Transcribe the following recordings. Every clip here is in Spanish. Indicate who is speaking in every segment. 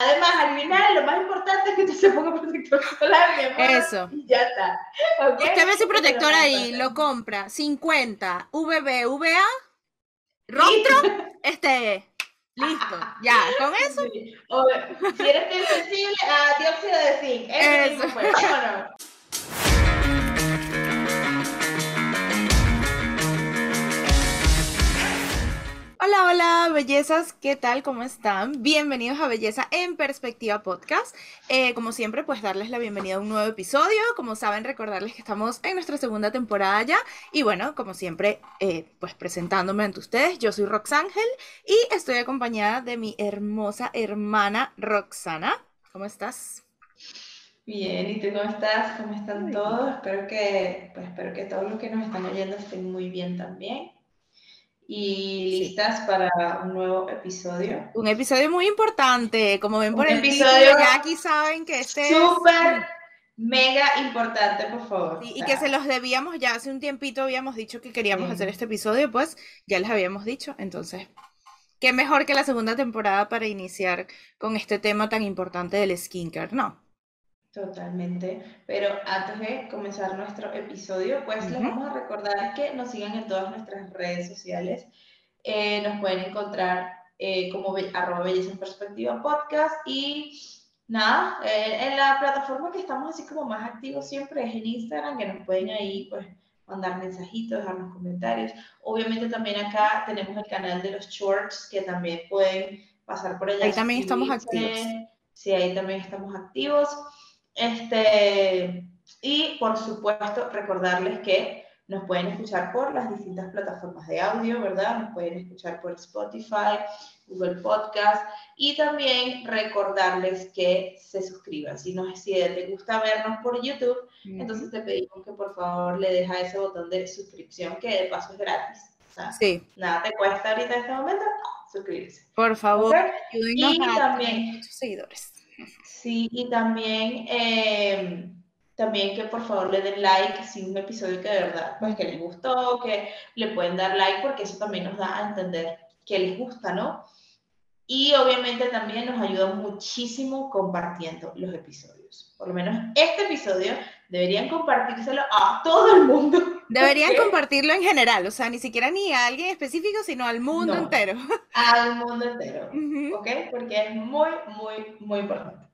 Speaker 1: Además, al final, lo más importante es que tú se ponga protector solar, mi amor.
Speaker 2: Eso.
Speaker 1: Y ya está. ¿ok?
Speaker 2: Usted ve su protector ahí, lo compra, 50, VB, VA, rostro, este, listo, ya, con eso.
Speaker 1: Sí. O, si eres sensible a dióxido de zinc. Eso
Speaker 2: Eso.
Speaker 1: mismo vámonos.
Speaker 2: Hola, hola, bellezas, ¿qué tal? ¿Cómo están? Bienvenidos a Belleza en Perspectiva Podcast. Eh, como siempre, pues darles la bienvenida a un nuevo episodio. Como saben, recordarles que estamos en nuestra segunda temporada ya. Y bueno, como siempre, eh, pues presentándome ante ustedes, yo soy Roxángel y estoy acompañada de mi hermosa hermana Roxana. ¿Cómo estás?
Speaker 1: Bien, ¿y tú cómo estás? ¿Cómo están todos? Espero que, pues, espero que todos los que nos están oyendo estén muy bien también. Y
Speaker 2: Sí.
Speaker 1: listas para un nuevo episodio.
Speaker 2: Un episodio muy importante. Como ven por el
Speaker 1: episodio
Speaker 2: ya aquí saben que este es...
Speaker 1: Súper, mega importante, por favor.
Speaker 2: Sí, y que se los debíamos ya hace un tiempito, habíamos dicho que queríamos
Speaker 1: Sí.
Speaker 2: hacer este episodio, pues ya les habíamos dicho, entonces, qué mejor que la segunda temporada para iniciar con este tema tan importante del skincare, ¿no?
Speaker 1: Totalmente. Pero antes de comenzar nuestro episodio, pues les
Speaker 2: Ujú.
Speaker 1: vamos a recordar que nos sigan en todas nuestras redes sociales. Eh, nos pueden encontrar eh, como be- arroba belleza en perspectiva podcast y nada, eh, en la plataforma que estamos así como más activos siempre es en Instagram, que nos pueden ahí pues mandar mensajitos, dejarnos comentarios. Obviamente también acá tenemos el canal de los shorts que también pueden pasar por allá.
Speaker 2: Ahí también estamos activos.
Speaker 1: Sí, ahí también estamos activos. Este, y por supuesto, recordarles que nos pueden escuchar por las distintas plataformas de audio, ¿verdad? Nos pueden escuchar por Spotify, Google Podcast y también recordarles que se suscriban. Si, no, si te gusta vernos por YouTube, entonces te pedimos que por favor le dejes ese botón de suscripción que de paso es gratis. O sea,
Speaker 2: Sí,
Speaker 1: nada te cuesta ahorita en este momento suscribirse.
Speaker 2: por favor,
Speaker 1: Y
Speaker 2: a
Speaker 1: también-
Speaker 2: muchos seguidores.
Speaker 1: Sí, y también, eh, también que por favor le den like si un episodio que de verdad, pues que les gustó, que le pueden dar like porque eso también nos da a entender que les gusta, ¿no? Y obviamente también nos ayuda muchísimo compartiendo los episodios. Por lo menos este episodio deberían compartírselo a todo el mundo.
Speaker 2: Deberían compartirlo en general, o sea, ni siquiera ni a alguien específico, sino al mundo
Speaker 1: No.
Speaker 2: entero.
Speaker 1: Al mundo entero,
Speaker 2: Ujú.
Speaker 1: ¿ok? Porque es muy, muy, muy importante.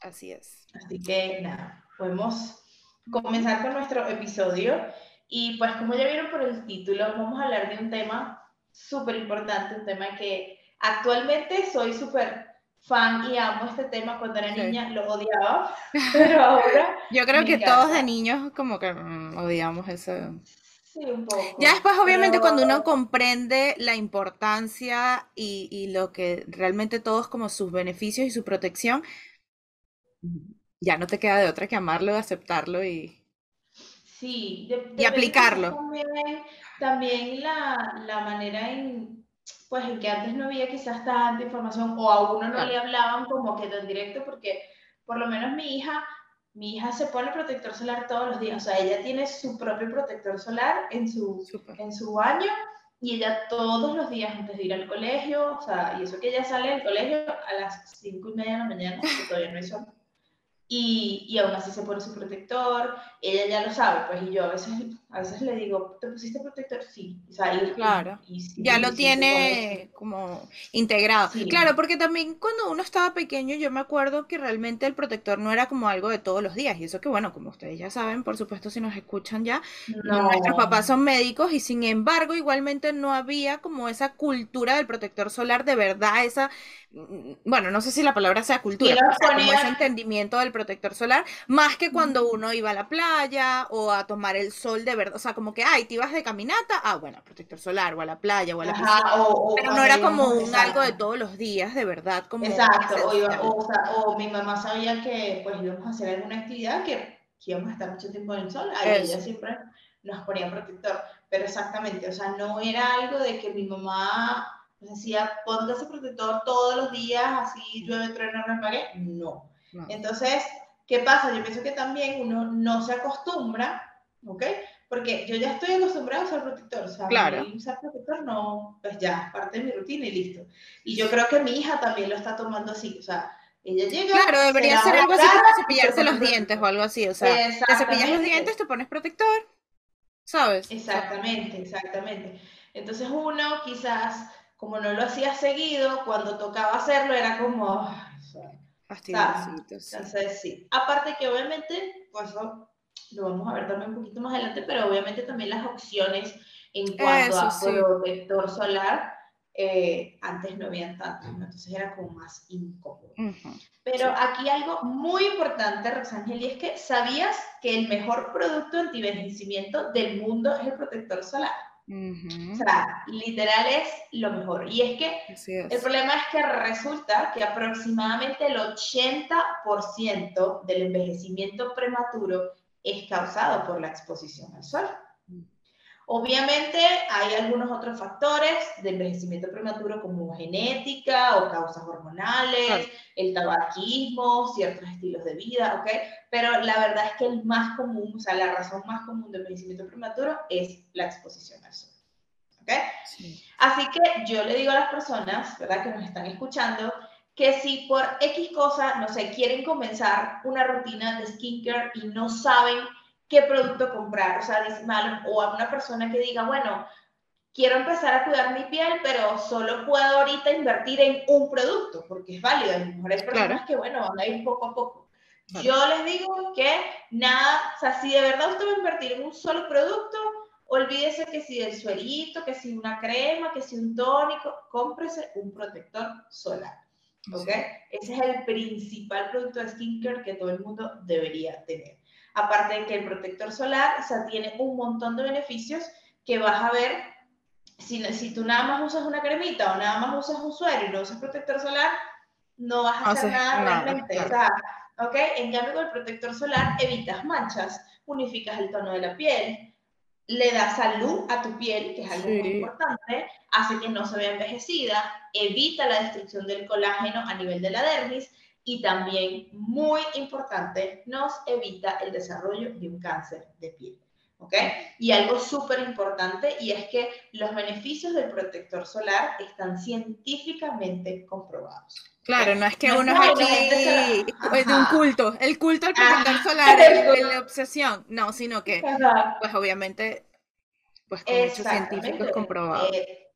Speaker 2: Así es.
Speaker 1: Así que nada, podemos comenzar con nuestro episodio. Y pues como ya vieron por el título, vamos a hablar de un tema súper importante, un tema que actualmente soy súper fan y amo este tema. Cuando era
Speaker 2: Sí.
Speaker 1: niña lo odiaba, pero ahora
Speaker 2: Yo creo que todos
Speaker 1: encanta.
Speaker 2: de niños como que mm, odiamos eso.
Speaker 1: sí un poco.
Speaker 2: Ya después, obviamente, cuando uno
Speaker 1: pero-
Speaker 2: comprende la importancia y, y lo que realmente todos como sus beneficios y su protección, ya no te queda de otra que amarlo, aceptarlo y...
Speaker 1: Sí, de-
Speaker 2: Y aplicarlo.
Speaker 1: También, también la, la manera en, pues, en que antes no había quizás tanta información o a uno no
Speaker 2: Claro.
Speaker 1: le hablaban como que tan directo porque por lo menos mi hija, mi hija se pone protector solar todos los días, o sea, ella tiene su propio protector solar en su, en su baño y ella todos los días antes de ir al colegio, o sea, y eso que ella sale del colegio a las cinco y media de la mañana, que todavía no hay sol, y, y aún así se pone su protector, ella ya lo sabe, pues, y yo a veces, a veces le digo, ¿te pusiste protector? Sí, o sea, y,
Speaker 2: Claro.
Speaker 1: y- sí,
Speaker 2: Ya lo
Speaker 1: sí
Speaker 2: tiene como integrado.
Speaker 1: Sí.
Speaker 2: Claro, porque también cuando uno estaba pequeño, yo me acuerdo que realmente el protector no era como algo de todos los días. Y eso que, bueno, como ustedes ya saben, por supuesto, si nos escuchan ya,
Speaker 1: pone-
Speaker 2: Nuestros
Speaker 1: No.
Speaker 2: papás son médicos y sin embargo igualmente no había como esa cultura del protector solar de verdad, esa, mm, bueno, no sé si la palabra sea cultura, pero,
Speaker 1: nos
Speaker 2: o sea, como ese entendimiento del protector solar, más que cuando uno iba a la playa o a tomar el sol de verdad, o sea, como que, ay, te ibas de caminata, ah, bueno, protector solar o a la playa o a la piscina,
Speaker 1: Ajá, o, o
Speaker 2: pero no era como un algo de
Speaker 1: exacto.
Speaker 2: todos los días, de verdad, como
Speaker 1: Exacto, o, iba- o, mi mamá sabía que pues íbamos a hacer alguna actividad que, que íbamos a estar mucho tiempo en el sol, ahí ella siempre nos ponía protector, pero exactamente, o sea, no era algo de que mi mamá nos decía, póngase protector todos los días, así llueve, trueno, no pague, no. Entonces, ¿qué pasa? Yo pienso que también uno no se acostumbra, ¿ok? Porque yo ya estoy acostumbrada a usar protector, o sea,
Speaker 2: Claro.
Speaker 1: usar protector no, pues ya, parte de mi rutina y listo. Y yo creo que mi hija también lo está tomando así, o sea, Ella llega.
Speaker 2: Claro, debería ser algo así como cepillarse los dientes o algo así. O sea, te cepillas los dientes, te pones protector, ¿sabes?
Speaker 1: Exactamente, exactamente. Entonces uno quizás, como no lo hacía seguido, cuando tocaba hacerlo era como... Entonces sí. Aparte que obviamente, pues eso lo vamos a ver también un poquito más adelante, pero obviamente también las opciones en cuanto a protector solar eh, antes no habían tantos, entonces era como más incómodo. Pero aquí algo muy importante, Rosangel, y es que sabías que el mejor producto anti-envejecimiento del mundo es el protector solar. O sea, literal es lo mejor. Y es que el problema es que resulta que aproximadamente el 80% del envejecimiento prematuro es causado por la exposición al sol. Obviamente hay algunos otros factores de envejecimiento prematuro como genética o causas hormonales, el tabaquismo, ciertos estilos de vida, ¿ok? Pero la verdad es que el más común, o sea, la razón más común de envejecimiento prematuro es la exposición al sol, ¿ok? Así que yo le digo a las personas, ¿verdad? Que nos están escuchando, que si por X cosa, no sé, quieren comenzar una rutina de skincare y no saben qué producto comprar. O sea, o a una persona que diga, bueno, quiero empezar a cuidar mi piel, pero solo puedo ahorita invertir en un producto, porque es válido. A lo mejor hay personas que, bueno, van a ir poco a poco. Yo les digo que nada, o sea, si de verdad usted va a invertir en un solo producto, olvídese que si el suerito, que si una crema, que si un tónico, cómprese un protector solar. ¿Ok? Ese es el principal producto de skincare que todo el mundo debería tener. Aparte de que el protector solar o sea, tiene un montón de beneficios que vas a ver si, si tú nada más usas una cremita o nada más usas un suero y no usas protector solar, no vas a hacer nada realmente. O sea, ¿ok? En cambio, con el protector solar evitas manchas, unificas el tono de la piel, le da salud a tu piel, que es algo muy importante, hace que no se vea envejecida, evita la destrucción del colágeno a nivel de la dermis y también, muy importante, nos evita el desarrollo de un cáncer de piel. ¿Ok? Y algo súper importante y es que los beneficios del protector solar están científicamente comprobados.
Speaker 2: Claro, no es que uno es aquí de un culto, el culto al protector solar, es la obsesión, no, sino que, pues obviamente, pues con muchos científicos comprobados. Eh,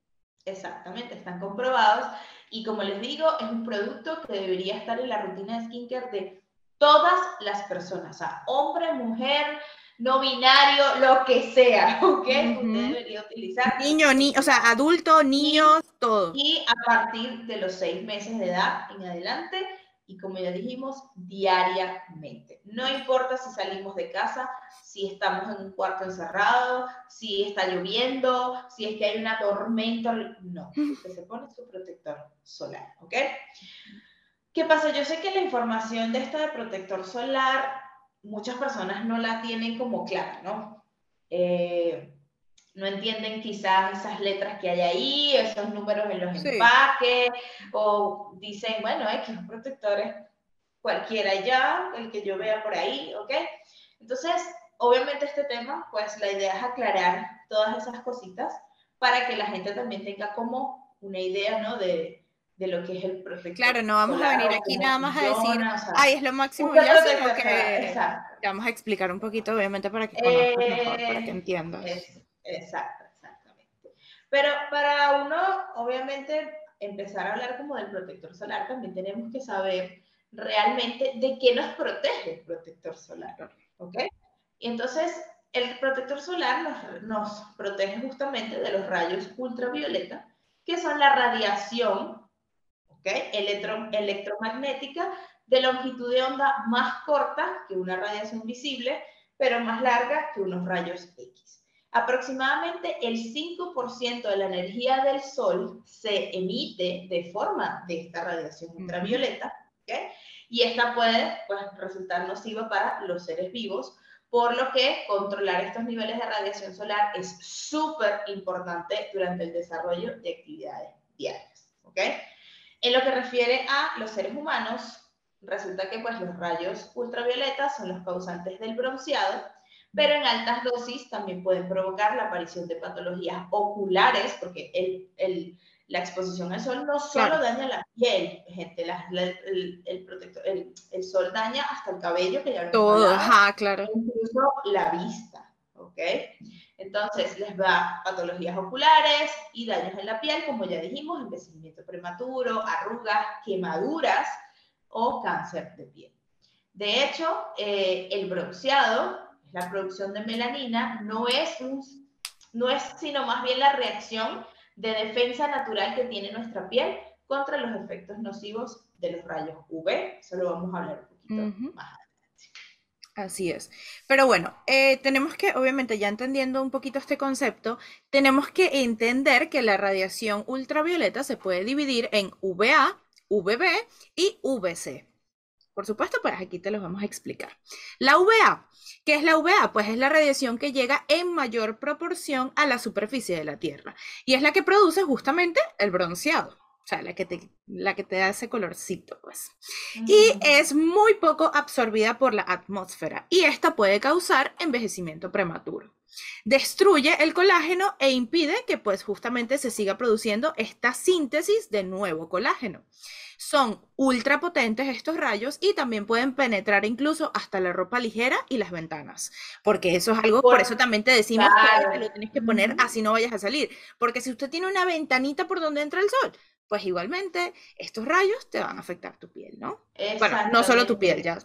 Speaker 1: exactamente, están comprobados y como les digo, es un producto que debería estar en la rutina de skincare de todas las personas, o sea, hombre, mujer, no binario, lo que sea, ¿ok? Usted debería utilizar.
Speaker 2: Niño, ni, o sea, adulto, niños, todo.
Speaker 1: Y a partir de los seis meses de edad en adelante, y como ya dijimos, diariamente. No importa si salimos de casa, si estamos en un cuarto encerrado, si está lloviendo, si es que hay una tormenta, no, usted se pone su protector solar, ¿ok? ¿Qué pasa? Yo sé que la información de esta de protector solar, muchas personas no la tienen como clara, ¿no? Eh, no entienden quizás esas letras que hay ahí, esos números en los empaques, o dicen, bueno, hay que protectores cualquiera ya, el que yo vea por ahí, ¿ok? Entonces, obviamente este tema, pues la idea es aclarar todas esas cositas para que la gente también tenga como una idea, ¿no? De, de lo que es el protector.
Speaker 2: Claro, no vamos a venir aquí nada más a decir, ay, es lo máximo ya, sino que vamos a explicar un poquito, obviamente, para que conozcas mejor, para que eh, entiendas.
Speaker 1: Exacto, exactamente. Pero para uno, obviamente, empezar a hablar como del protector solar, también tenemos que saber realmente de qué nos protege el protector solar, ¿ok? Y entonces, el protector solar nos, protege justamente de los rayos ultravioleta, que son la radiación ¿okay? electromagnética de longitud de onda más corta que una radiación visible, pero más larga que unos rayos X. Aproximadamente el 5% de la energía del Sol se emite de forma de esta radiación ultravioleta, ¿okay? y esta puede pues, resultar nociva para los seres vivos por lo que controlar estos niveles de radiación solar es súper importante durante el desarrollo de actividades diarias. ¿ok? En lo que refiere a los seres humanos, resulta que pues, los rayos ultravioletas son los causantes del bronceado, pero en altas dosis también pueden provocar la aparición de patologías oculares, porque el, la exposición al sol no solo daña la piel, gente, el, el, protector, el, el, sol daña hasta el cabello, que ya lo
Speaker 2: Todo, ajá, claro.
Speaker 1: Incluso la vista, ¿ok? Entonces les va patologías oculares y daños en la piel, como ya dijimos, envejecimiento prematuro, arrugas, quemaduras o cáncer de piel. De hecho, eh, el bronceado, la producción de melanina, no es, un, no es sino más bien la reacción de defensa natural que tiene nuestra piel contra los efectos nocivos de los rayos UV. Eso lo vamos a hablar un poquito más adelante.
Speaker 2: Así es. Pero bueno, eh, tenemos que, obviamente, ya entendiendo un poquito este concepto, tenemos que entender que la radiación ultravioleta se puede dividir en UVA, UVB y VC. Por supuesto, pues aquí te los vamos a explicar. La UVA, ¿qué es la UVA? Pues es la radiación que llega en mayor proporción a la superficie de la Tierra y es la que produce justamente el bronceado. O sea, la que te, la que te da ese colorcito, pues. Y es muy poco absorbida por la atmósfera y esta puede causar envejecimiento prematuro. Destruye el colágeno e impide que pues justamente se siga produciendo esta síntesis de nuevo colágeno. Son ultra potentes estos rayos y también pueden penetrar incluso hasta la ropa ligera y las ventanas. Porque eso es algo, por, eso también te decimos que lo tienes que poner así no vayas a salir. Porque si usted tiene una ventanita por donde entra el sol, pues igualmente estos rayos te van a afectar tu piel, ¿no? Bueno, no solo tu piel, ya.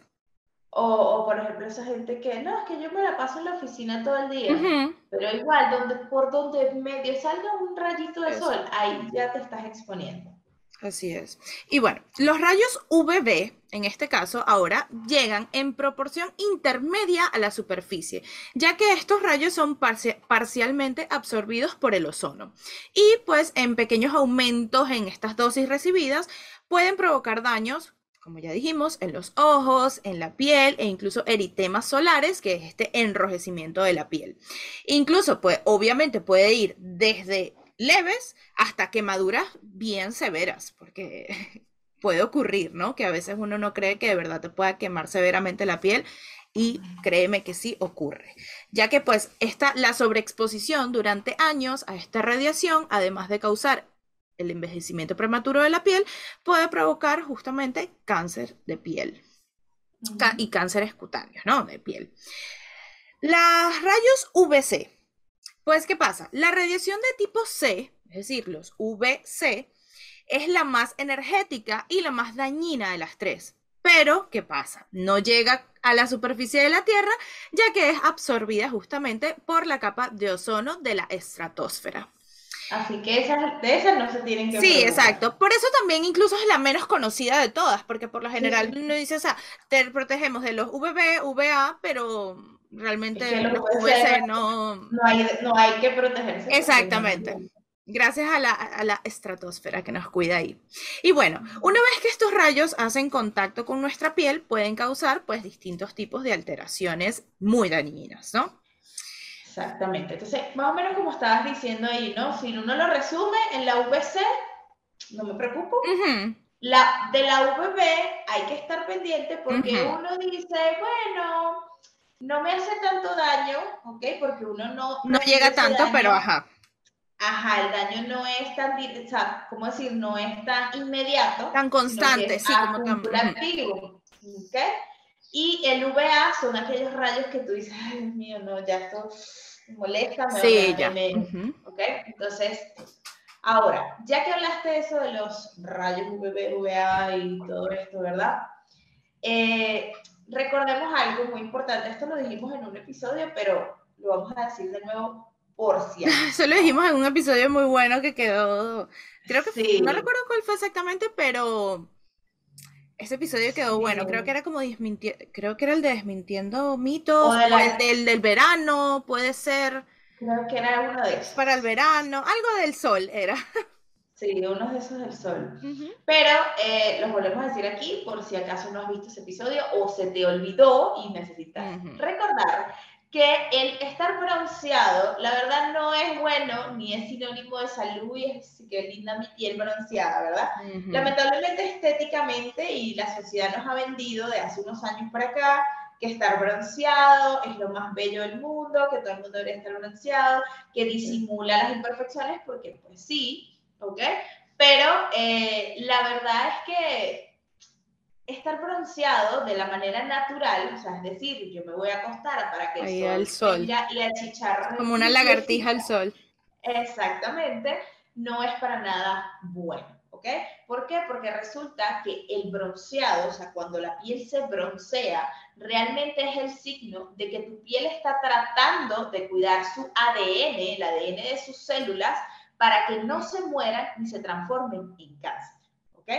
Speaker 1: O, por ejemplo, esa gente que, no, es que yo me la paso en la oficina todo el día, pero igual, donde, por donde medio salga un rayito de sol, ahí ya te estás exponiendo.
Speaker 2: Así es. Y bueno, los rayos UVB, en este caso, ahora llegan en proporción intermedia a la superficie, ya que estos rayos son parcialmente absorbidos por el ozono. Y pues en pequeños aumentos en estas dosis recibidas pueden provocar daños como ya dijimos, en los ojos, en la piel e incluso eritemas solares, que es este enrojecimiento de la piel. Incluso, pues, obviamente puede ir desde leves hasta quemaduras bien severas, porque puede ocurrir, ¿no? Que a veces uno no cree que de verdad te pueda quemar severamente la piel y créeme que sí ocurre, ya que pues esta, la sobreexposición durante años a esta radiación, además de causar el envejecimiento prematuro de la piel, puede provocar justamente cáncer de piel y cánceres cutáneos, ¿no? De piel. Los rayos UVC pues, ¿qué pasa? La radiación de tipo C, es decir, los VC, es la más energética y la más dañina de las tres. Pero, ¿qué pasa? No llega a la superficie de la Tierra, ya que es absorbida justamente por la capa de ozono de la estratosfera.
Speaker 1: Así que esas, de esas no se tienen que
Speaker 2: Sí, exacto. Por eso también incluso es la menos conocida de todas, porque por lo general uno dice, o sea, te protegemos de los VB, VA, pero realmente los VC no...
Speaker 1: No hay, no hay que protegerse.
Speaker 2: Exactamente. Gracias a la, a la, estratosfera que nos cuida ahí. Y bueno, una vez que estos rayos hacen contacto con nuestra piel, pueden causar pues distintos tipos de alteraciones muy dañinas, ¿no?
Speaker 1: Exactamente. Entonces, más o menos como estabas diciendo ahí, ¿no? Si uno lo resume en la VC, no me preocupo. la, de la VB hay que estar pendiente porque uno dice, bueno, no me hace tanto daño, ¿ok? Porque uno no...
Speaker 2: No llega tanto, pero ajá.
Speaker 1: Ajá, el daño no es tan, o sea, ¿cómo decir? No es tan inmediato.
Speaker 2: Tan constante, sí, como
Speaker 1: tan... activo, ¿ok? Y el VA son aquellos rayos que tú dices, ay, Dios mío, no, ya esto molesta, me
Speaker 2: sí, ya.
Speaker 1: ¿ok? Entonces, ahora, ya que hablaste de eso de los rayos UVB, VA y todo esto, ¿verdad? Eh, recordemos algo muy importante, esto lo dijimos en un episodio, pero lo vamos a decir de nuevo por si
Speaker 2: Eso lo dijimos en un episodio muy bueno que quedó, creo que sí. no recuerdo cuál fue exactamente, pero ese episodio quedó bueno, creo que era como desmintiendo, creo que era el de desmintiendo mitos, o, el del, del verano, puede ser.
Speaker 1: Creo que era uno de esos.
Speaker 2: Para el verano, algo del sol era.
Speaker 1: Sí, uno de esos del sol. Pero eh, los volvemos a decir aquí por si acaso no has visto ese episodio o se te olvidó y necesitas recordar que el estar bronceado, la verdad no es bueno ni es sinónimo de salud y es que linda mi piel bronceada, ¿verdad? Lamentablemente estéticamente y la sociedad nos ha vendido de hace unos años para acá que estar bronceado es lo más bello del mundo, que todo el mundo debería estar bronceado, que disimula las imperfecciones porque pues sí, ¿ok? Pero eh, la verdad es que estar bronceado de la manera natural, o sea, es decir, yo me voy a acostar para que
Speaker 2: el sol,
Speaker 1: y achicharre.
Speaker 2: Como una lagartija al sol.
Speaker 1: Exactamente, no es para nada bueno. ¿ok? ¿Por qué? Porque resulta que el bronceado, o sea, cuando la piel se broncea, realmente es el signo de que tu piel está tratando de cuidar su ADN, el ADN de sus células, para que no se mueran ni se transformen en cáncer, ¿ok?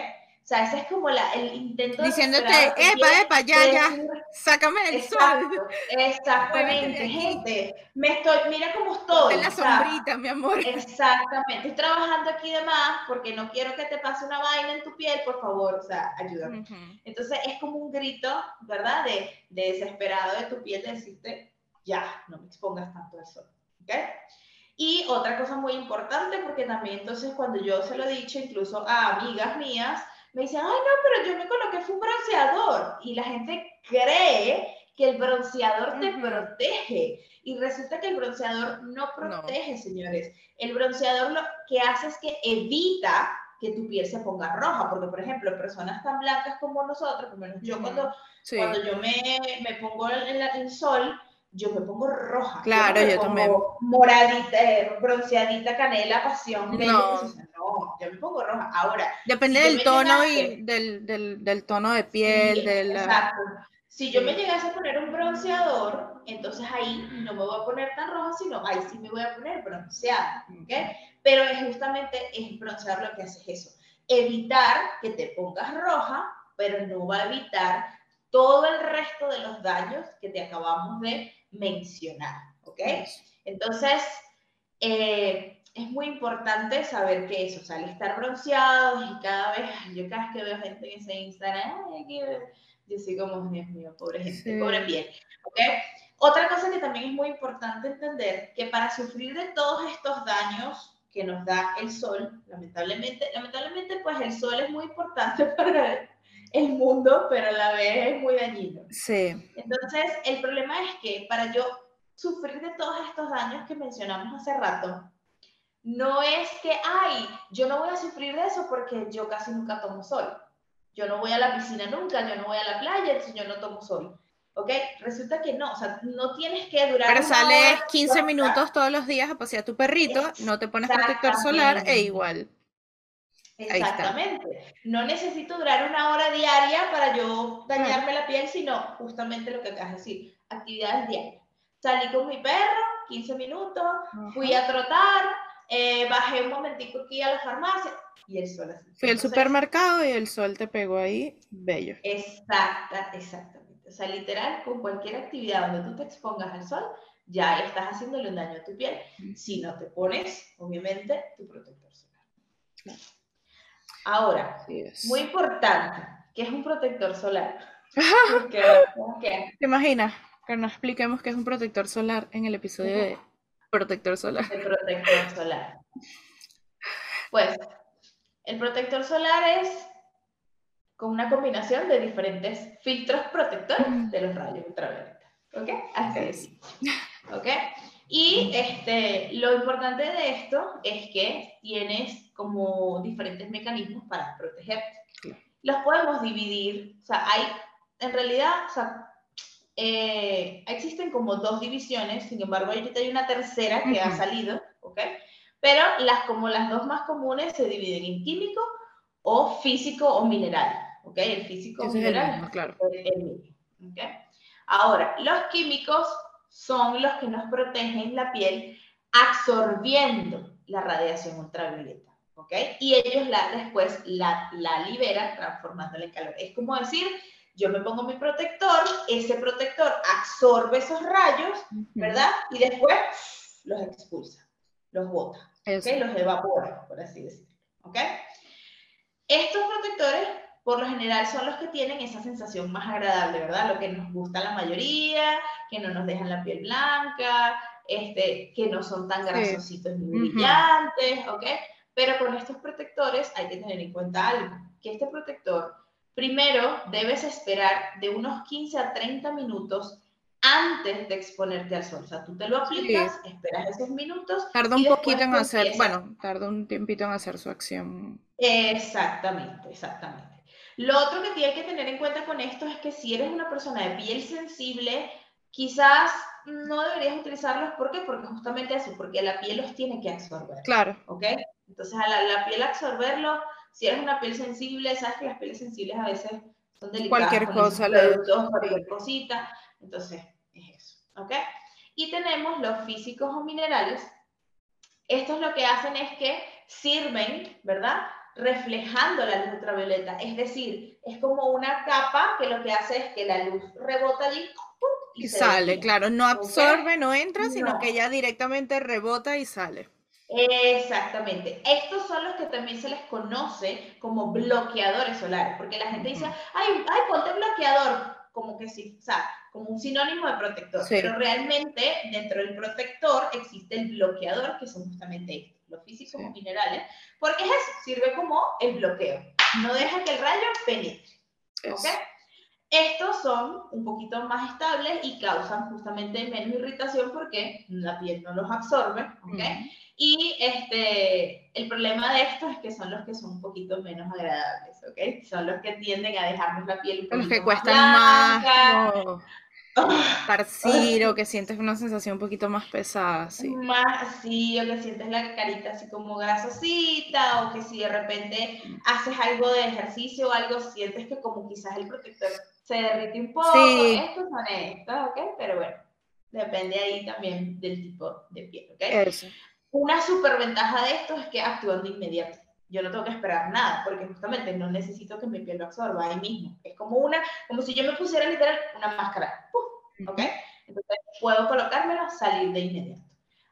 Speaker 1: O sea, ese es como la, el intento
Speaker 2: Diciéndote, epa, epa, ya, ya, sácame el
Speaker 1: Exacto,
Speaker 2: sol.
Speaker 1: Exactamente, gente. Me estoy, mira cómo estoy.
Speaker 2: En la sombrita, mi amor.
Speaker 1: Exactamente. Estoy trabajando aquí de más porque no quiero que te pase una vaina en tu piel, por favor, o sea, ayúdame. Entonces es como un grito, ¿verdad? De, de desesperado de tu piel de decirte, ya, no me expongas tanto al sol. ¿Ok? Y otra cosa muy importante, porque también entonces cuando yo se lo he dicho incluso a amigas mías, me dicen, ay, no, pero yo me coloqué fue un bronceador. Y la gente cree que el bronceador te protege. Y resulta que el bronceador no protege, señores. El bronceador lo que hace es que evita que tu piel se ponga roja, porque por ejemplo, personas tan blancas como nosotros, como yo cuando, cuando yo me, me pongo en el sol, yo me pongo roja.
Speaker 2: Claro, yo, también.
Speaker 1: Moradita, eh, bronceadita, canela, pasión. No. no, yo me pongo roja. Ahora.
Speaker 2: Depende del tono y del, del, del, tono de piel. del,
Speaker 1: exacto. Si yo me llegase a poner un bronceador, entonces ahí no me voy a poner tan roja, sino ahí sí me voy a poner bronceada. ¿okay? Pero es justamente el bronceador lo que hace es eso. Evitar que te pongas roja, pero no va a evitar todo el resto de los daños que te acabamos de mencionar, ¿ok? Entonces, eh, es muy importante saber que eso, o sea, estar bronceados y cada vez, yo cada vez que veo gente en ese Instagram, yo soy como, Dios mío, pobre gente, pobre piel, ¿ok? Otra cosa que también es muy importante entender, que para sufrir de todos estos daños que nos da el sol, lamentablemente, lamentablemente pues el sol es muy importante para el mundo, pero a la vez es muy dañino.
Speaker 2: Sí.
Speaker 1: Entonces, el problema es que para yo sufrir de todos estos daños que mencionamos hace rato, no es que, ay, yo no voy a sufrir de eso porque yo casi nunca tomo sol. Yo no voy a la piscina nunca, yo no voy a la playa, entonces yo no tomo sol. ¿Ok? Resulta que no, o sea, no tienes que durar.
Speaker 2: Pero sales 15 minutos todos los días a pasear a tu perrito, no te pones protector solar e igual.
Speaker 1: Exactamente. No necesito durar una hora diaria para yo dañarme la piel, sino justamente lo que acabas de decir, actividades diarias. Salí con mi perro, 15 minutos, fui a trotar, eh, bajé un momentico aquí a la farmacia y el sol así.
Speaker 2: Fui al supermercado y el sol te pegó ahí, bello.
Speaker 1: Exacta, exactamente. O sea, literal, con cualquier actividad donde tú te expongas al sol, ya estás haciéndole un daño a tu piel si no te pones, obviamente, tu protector solar. Ahora, muy importante, ¿qué es un protector solar?
Speaker 2: ¿Te imaginas que nos expliquemos qué es un protector solar en el episodio de protector solar?
Speaker 1: El protector solar. Pues, el protector solar es con una combinación de diferentes filtros protectores de los rayos ultravioleta. ¿Ok? Así es. ¿Ok? Y este, lo importante de esto es que tienes como diferentes mecanismos para protegerte. Los podemos dividir, o sea, hay, en realidad, o sea, eh, existen como dos divisiones, sin embargo, ahorita hay una tercera que ha salido, ¿ok? Pero las, como las dos más comunes se dividen en químico o físico o mineral, ¿ok? El físico o mineral
Speaker 2: claro.
Speaker 1: ¿ok? Ahora, los químicos son los que nos protegen la piel absorbiendo la radiación ultravioleta, ¿ok? Y ellos la, después la, la liberan transformándola en calor. Es como decir, yo me pongo mi protector, ese protector absorbe esos rayos, ¿verdad? Y después los expulsa, los bota, ¿ok? Los evapora, por así decirlo, ¿ok? Estos protectores por lo general son los que tienen esa sensación más agradable, ¿verdad? Lo que nos gusta a la mayoría, que no nos dejan la piel blanca, este, que no son tan grasositos ni brillantes, ¿ok? Pero con estos protectores hay que tener en cuenta algo, que este protector, primero debes esperar de unos 15 a 30 minutos antes de exponerte al sol. O sea, tú te lo aplicas, esperas esos minutos.
Speaker 2: Tarda un poquito en hacer, bueno, tarda un tiempito en hacer su acción.
Speaker 1: Exactamente, exactamente. Lo otro que tienes que tener en cuenta con esto es que si eres una persona de piel sensible, quizás no deberías utilizarlos. ¿Por qué? Porque justamente eso, porque la piel los tiene que absorber.
Speaker 2: Claro.
Speaker 1: ¿Ok? Entonces, a la, la piel absorberlo, si eres una piel sensible, sabes que las pieles sensibles a veces son delicadas.
Speaker 2: Cualquier cosa.
Speaker 1: Productos, cualquier cosita. Entonces, es eso. ¿Ok? Y tenemos los físicos o minerales. Estos lo que hacen es que sirven, ¿verdad? reflejando la luz ultravioleta. Es decir, es como una capa que lo que hace es que la luz rebota allí
Speaker 2: y, sale, claro, no absorbe, no entra, sino que ya directamente rebota y sale.
Speaker 1: Exactamente. Estos son los que también se les conoce como bloqueadores solares, porque la gente dice, ay, ay, ponte bloqueador, como que sí, o sea, como un sinónimo de protector. Pero realmente dentro del protector existe el bloqueador, que son justamente estos los físicos o minerales, porque es eso, sirve como el bloqueo. No deja que el rayo penetre. ¿Ok? Estos son un poquito más estables y causan justamente menos irritación porque la piel no los absorbe, ¿ok? Y este, el problema de estos es que son los que son un poquito menos agradables, ¿ok? Son los que tienden a dejarnos la piel un poquito
Speaker 2: Los que cuestan más, parcir o que sientes una sensación un poquito más pesada, sí.
Speaker 1: Más, sí, o que sientes la carita así como grasosita, o que si de repente haces algo de ejercicio o algo, sientes que como quizás el protector se derrite un poco. Sí. Estos son estos, ¿ok? Pero bueno, depende ahí también del tipo de piel, ¿ok?
Speaker 2: Eso.
Speaker 1: Una super ventaja de esto es que actúan de inmediato yo no tengo que esperar nada, porque justamente no necesito que mi piel lo absorba ahí mismo. Es como una, como si yo me pusiera literal una máscara, ¿ok? Entonces puedo colocármelo, salir de inmediato.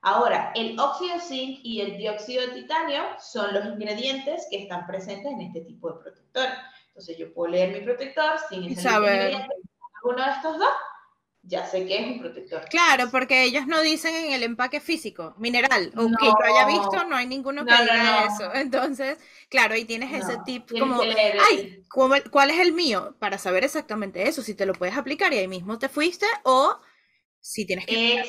Speaker 1: Ahora, el óxido zinc y el dióxido de titanio son los ingredientes que están presentes en este tipo de protector. Entonces yo puedo leer mi protector sin ese ingrediente, uno de estos dos, ya sé que es un protector.
Speaker 2: Claro, porque ellos no dicen en el empaque físico, mineral, o que lo haya visto, no hay ninguno que diga eso. Entonces, claro, ahí tienes ese tip como, ay, ¿cuál es el mío? Para saber exactamente eso, si te lo puedes aplicar y ahí mismo te fuiste, o si tienes que...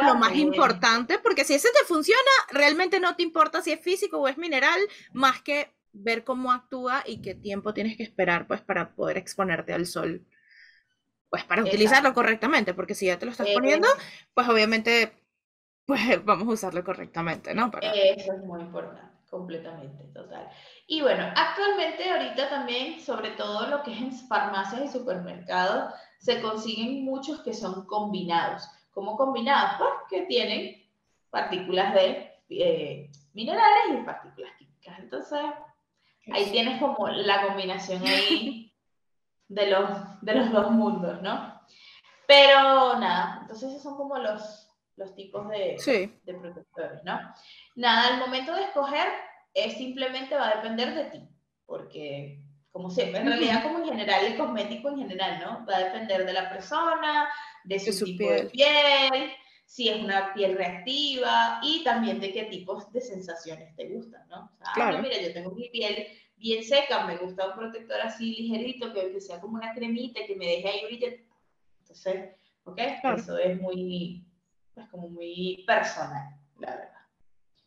Speaker 2: Lo más importante, porque si ese te funciona, realmente no te importa si es físico o es mineral, más que ver cómo actúa y qué tiempo tienes que esperar, pues, para poder exponerte al sol pues para utilizarlo correctamente, porque si ya te lo estás poniendo, pues obviamente, pues vamos a usarlo correctamente, ¿no?
Speaker 1: Eso es muy importante, completamente, total. Y bueno, actualmente ahorita también, sobre todo lo que es en farmacias y supermercados, se consiguen muchos que son combinados. ¿Cómo combinados? Pues que tienen partículas de eh, minerales y partículas químicas. Entonces, ahí tienes como la combinación ahí de los, de los dos mundos, ¿no? Pero nada, entonces esos son como los, los tipos de, de protectores, ¿no? Nada, al momento de escoger, es simplemente va a depender de ti, porque como siempre, en realidad como en general, el cosmético en general, ¿no? Va a depender de la persona, de su, tipo de piel, si es una piel reactiva y también de qué tipos de sensaciones te gustan, ¿no? O sea, claro. mira, yo tengo mi piel bien seca, me gusta un protector así ligerito, que, sea como una cremita, que me deje ahí brillar. Entonces, ¿ok? Eso es muy, es como muy personal, la verdad.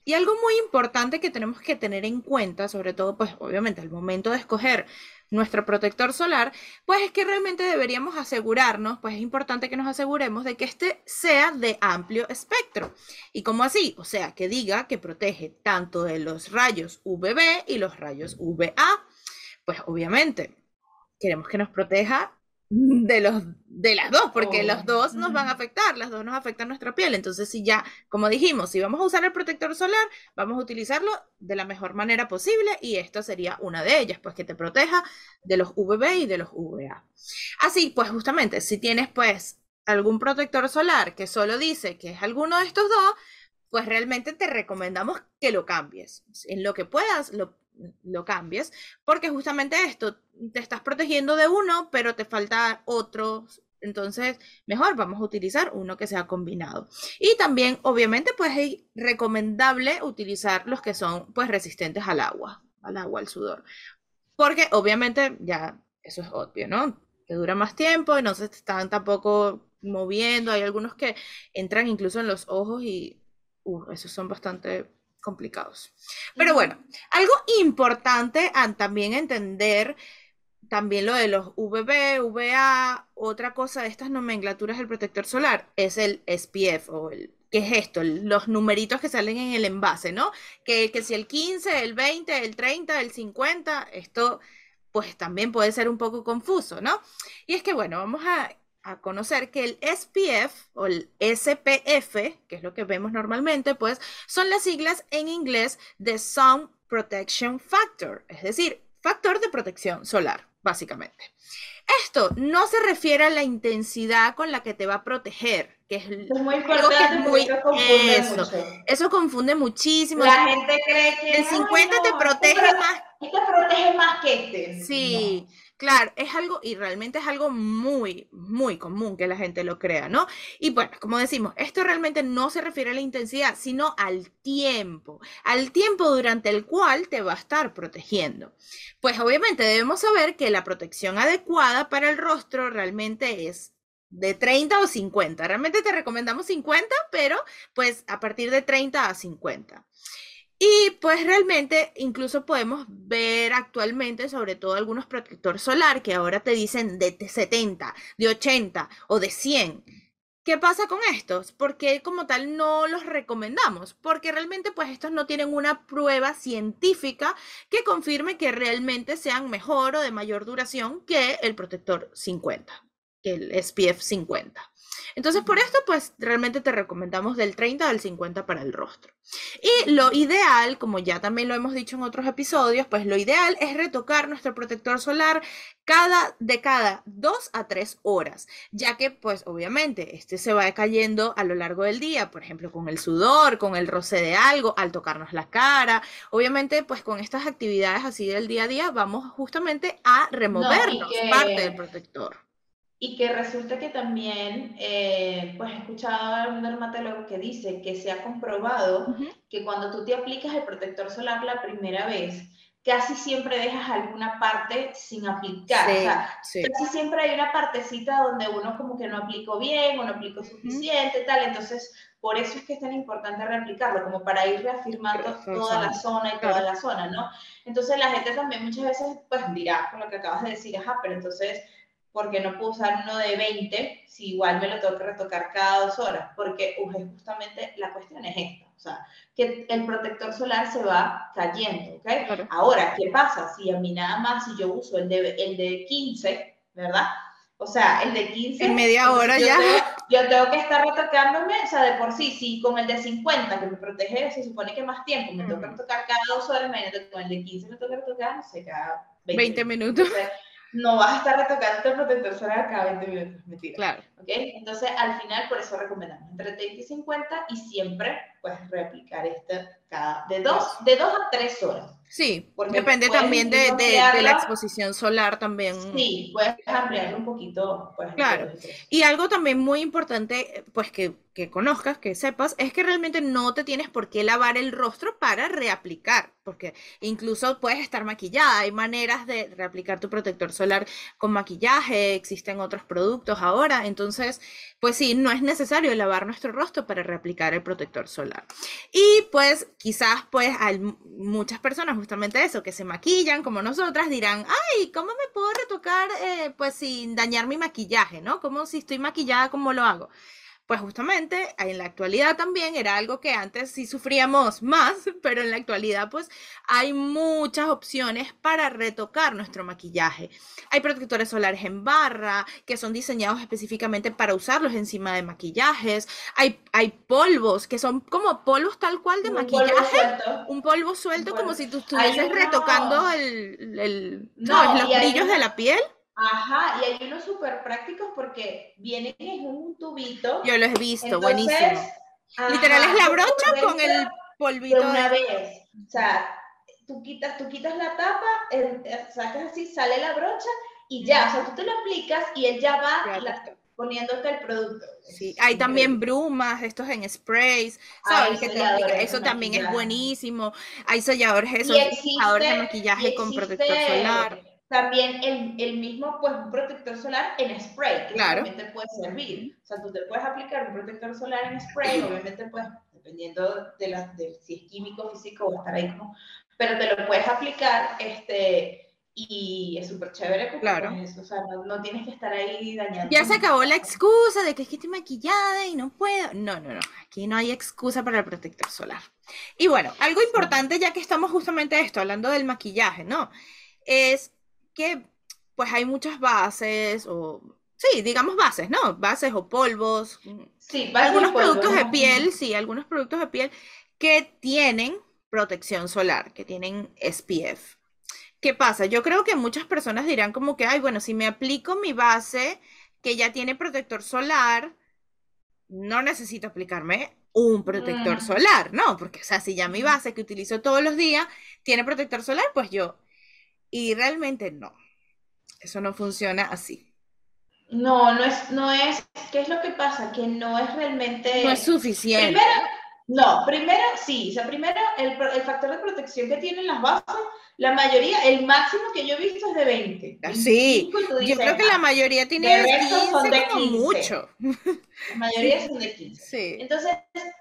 Speaker 2: Y algo muy importante que tenemos que tener en cuenta, sobre todo, pues obviamente al momento de escoger nuestro protector solar, pues es que realmente deberíamos asegurarnos, pues es importante que nos aseguremos de que este sea de amplio espectro. ¿Y cómo así? O sea, que diga que protege tanto de los rayos UVB y los rayos UVA. Pues obviamente queremos que nos proteja de, los, de las dos, porque los dos nos van a afectar, las dos nos afectan nuestra piel. Entonces, si ya, como dijimos, si vamos a usar el protector solar, vamos a utilizarlo de la mejor manera posible y esta sería una de ellas, pues que te proteja de los UVB y de los UVA. Así, pues justamente, si tienes pues algún protector solar que solo dice que es alguno de estos dos, pues realmente te recomendamos que lo cambies. En lo que puedas, lo lo cambies, porque justamente esto, te estás protegiendo de uno, pero te falta otro. Entonces, mejor vamos a utilizar uno que sea combinado. Y también, obviamente, pues es recomendable utilizar los que son pues resistentes al agua, al agua, al sudor. Porque obviamente ya eso es obvio, ¿no? Que dura más tiempo y no se están tampoco moviendo, hay algunos que entran incluso en los ojos y uh, esos son bastante complicados. Pero bueno, algo importante también entender también lo de los VB, VA, otra cosa de estas nomenclaturas del protector solar es el SPF o el ¿qué es esto? Los numeritos que salen en el envase, ¿no? Que, que si el 15, el 20, el 30, el 50, esto pues también puede ser un poco confuso, ¿no? Y es que bueno, vamos a, a conocer que el SPF o el SPF, que es lo que vemos normalmente, pues son las siglas en inglés de Sun Protection Factor, es decir, factor de protección solar básicamente. Esto no se refiere a la intensidad con la que te va a proteger, que es,
Speaker 1: muy importante,
Speaker 2: eso, eso confunde muchísimo.
Speaker 1: La gente cree que
Speaker 2: el 50 te protege más.
Speaker 1: Este protege más que este.
Speaker 2: Sí. Claro, es algo, y realmente es algo muy, muy común que la gente lo crea, ¿no? Y bueno, como decimos, esto realmente no se refiere a la intensidad, sino al tiempo, al tiempo durante el cual te va a estar protegiendo. Pues obviamente debemos saber que la protección adecuada para el rostro realmente es de 30 o 50. Realmente te recomendamos 50, pero pues a partir de 30 a 50. Y pues realmente incluso podemos ver actualmente, sobre todo algunos protectores solar que ahora te dicen de 70, de 80 o de 100. ¿Qué pasa con estos? Porque como tal no los recomendamos, porque realmente pues estos no tienen una prueba científica que confirme que realmente sean mejor o de mayor duración que el protector 50, que el SPF 50. Entonces, por esto, pues realmente te recomendamos del 30 al 50 para el rostro. Y lo ideal, como ya también lo hemos dicho en otros episodios, pues lo ideal es retocar nuestro protector solar cada, de cada 2 a 3 horas, ya que pues obviamente este se va cayendo a lo largo del día, por ejemplo, con el sudor, con el roce de algo, al tocarnos la cara. Obviamente, pues con estas actividades así del día a día, vamos justamente a removernos parte del protector.
Speaker 1: Y que resulta que también, eh, pues he escuchado a un dermatólogo que dice que se ha comprobado que cuando tú te aplicas el protector solar la primera vez, casi siempre dejas alguna parte sin aplicar. o sea, casi siempre hay una partecita donde uno como que no aplicó bien o no aplicó suficiente, tal. Entonces, por eso es que es tan importante reaplicarlo, como para ir reafirmando toda la zona y toda la zona, ¿no? Entonces, la gente también muchas veces, pues dirá, con lo que acabas de decir, ajá, pero entonces porque no puedo usar uno de 20 si igual me lo tengo que retocar cada dos horas, porque justamente la cuestión es esta, o sea, que el protector solar se va cayendo, ¿ok? Ahora, ¿qué pasa? Si a mí nada más, si yo uso el de, el de 15, ¿verdad? O sea, el de 15.
Speaker 2: En media hora ya.
Speaker 1: yo tengo que estar retocándome, o sea, de por sí, si con el de 50, que me protege, se supone que más tiempo, me tengo que retocar cada dos horas, imagínate, con el de 15 me tengo que retocar, no sé, cada
Speaker 2: 20, minutos
Speaker 1: no vas a estar retocando el protector solar cada 20 minutos, mentira.
Speaker 2: Claro.
Speaker 1: ¿Ok? Entonces, al final, por eso recomendamos entre 30 y 50 y siempre, pues, replicar este cada, de dos, de dos a tres horas.
Speaker 2: Sí, depende también de, de, la exposición solar también.
Speaker 1: Sí, puedes ampliarlo un poquito. Pues,
Speaker 2: claro. Y algo también muy importante, pues, que que conozcas, que sepas, es que realmente no te tienes por qué lavar el rostro para reaplicar, porque incluso puedes estar maquillada, hay maneras de reaplicar tu protector solar con maquillaje, existen otros productos ahora, entonces, pues sí, no es necesario lavar nuestro rostro para reaplicar el protector solar. Y pues quizás pues hay muchas personas justamente eso, que se maquillan como nosotras, dirán, ay, ¿cómo me puedo retocar eh, pues sin dañar mi maquillaje, ¿no? Como si estoy maquillada, ¿cómo lo hago? Pues justamente en la actualidad también era algo que antes sí sufríamos más, pero en la actualidad pues hay muchas opciones para retocar nuestro maquillaje. Hay protectores solares en barra que son diseñados específicamente para usarlos encima de maquillajes. Hay, hay polvos que son como polvos tal cual de maquillaje. un polvo suelto como si tú estuvieses retocando el, los brillos de la piel.
Speaker 1: Ajá, y hay unos súper prácticos porque vienen en un tubito.
Speaker 2: Yo los he visto, buenísimo. Literal es la brocha con el polvito.
Speaker 1: De una vez. O sea, tú quitas, tú quitas la tapa, sacas así, sale la brocha y ya. O sea, tú te lo aplicas y él ya va poniénute el producto.
Speaker 2: Sí, hay también brumas, estos en sprays, ¿sabes? eso también es buenísimo. Hay selladores, esos selladores de maquillaje con protector solar
Speaker 1: también el, el, mismo, pues, un protector solar en spray, que
Speaker 2: claro.
Speaker 1: obviamente puede servir. O sea, tú te puedes aplicar un protector solar en spray, obviamente, pues, dependiendo de, la, de si es químico, físico o estar ahí como, pero te lo puedes aplicar, este, y es súper chévere porque
Speaker 2: claro.
Speaker 1: pues, o sea, no, no, tienes que estar ahí dañando.
Speaker 2: Ya se acabó la excusa de que es que estoy maquillada y no puedo. No, no, no. Aquí no hay excusa para el protector solar. Y bueno, algo importante ya que estamos justamente esto, hablando del maquillaje, ¿no? Es que pues hay muchas bases o sí, digamos bases, ¿no? Bases o polvos.
Speaker 1: Sí,
Speaker 2: algunos productos
Speaker 1: ¿no?
Speaker 2: de piel, sí, algunos productos de piel que tienen protección solar, que tienen SPF. ¿Qué pasa? Yo creo que muchas personas dirán como que, ay, bueno, si me aplico mi base que ya tiene protector solar, no necesito aplicarme un protector
Speaker 1: Mm.
Speaker 2: solar, ¿no? Porque, o sea, si ya mi base que utilizo todos los días tiene protector solar, pues yo. Y realmente no. Eso no funciona así.
Speaker 1: No, no es, no es, ¿qué es lo que pasa? Que no es realmente...
Speaker 2: No es suficiente.
Speaker 1: Primero, no, primero sí, o sea, primero el, el factor de protección que tienen las bases, la mayoría, el máximo que yo he visto es de 20.
Speaker 2: Ah, sí,
Speaker 1: 25, y tú
Speaker 2: Yo creo que la
Speaker 1: "Ah,
Speaker 2: mayoría tiene
Speaker 1: de resto son
Speaker 2: 15
Speaker 1: de
Speaker 2: como
Speaker 1: 15.
Speaker 2: mucho.
Speaker 1: La mayoría son de 15.
Speaker 2: Sí.
Speaker 1: Entonces,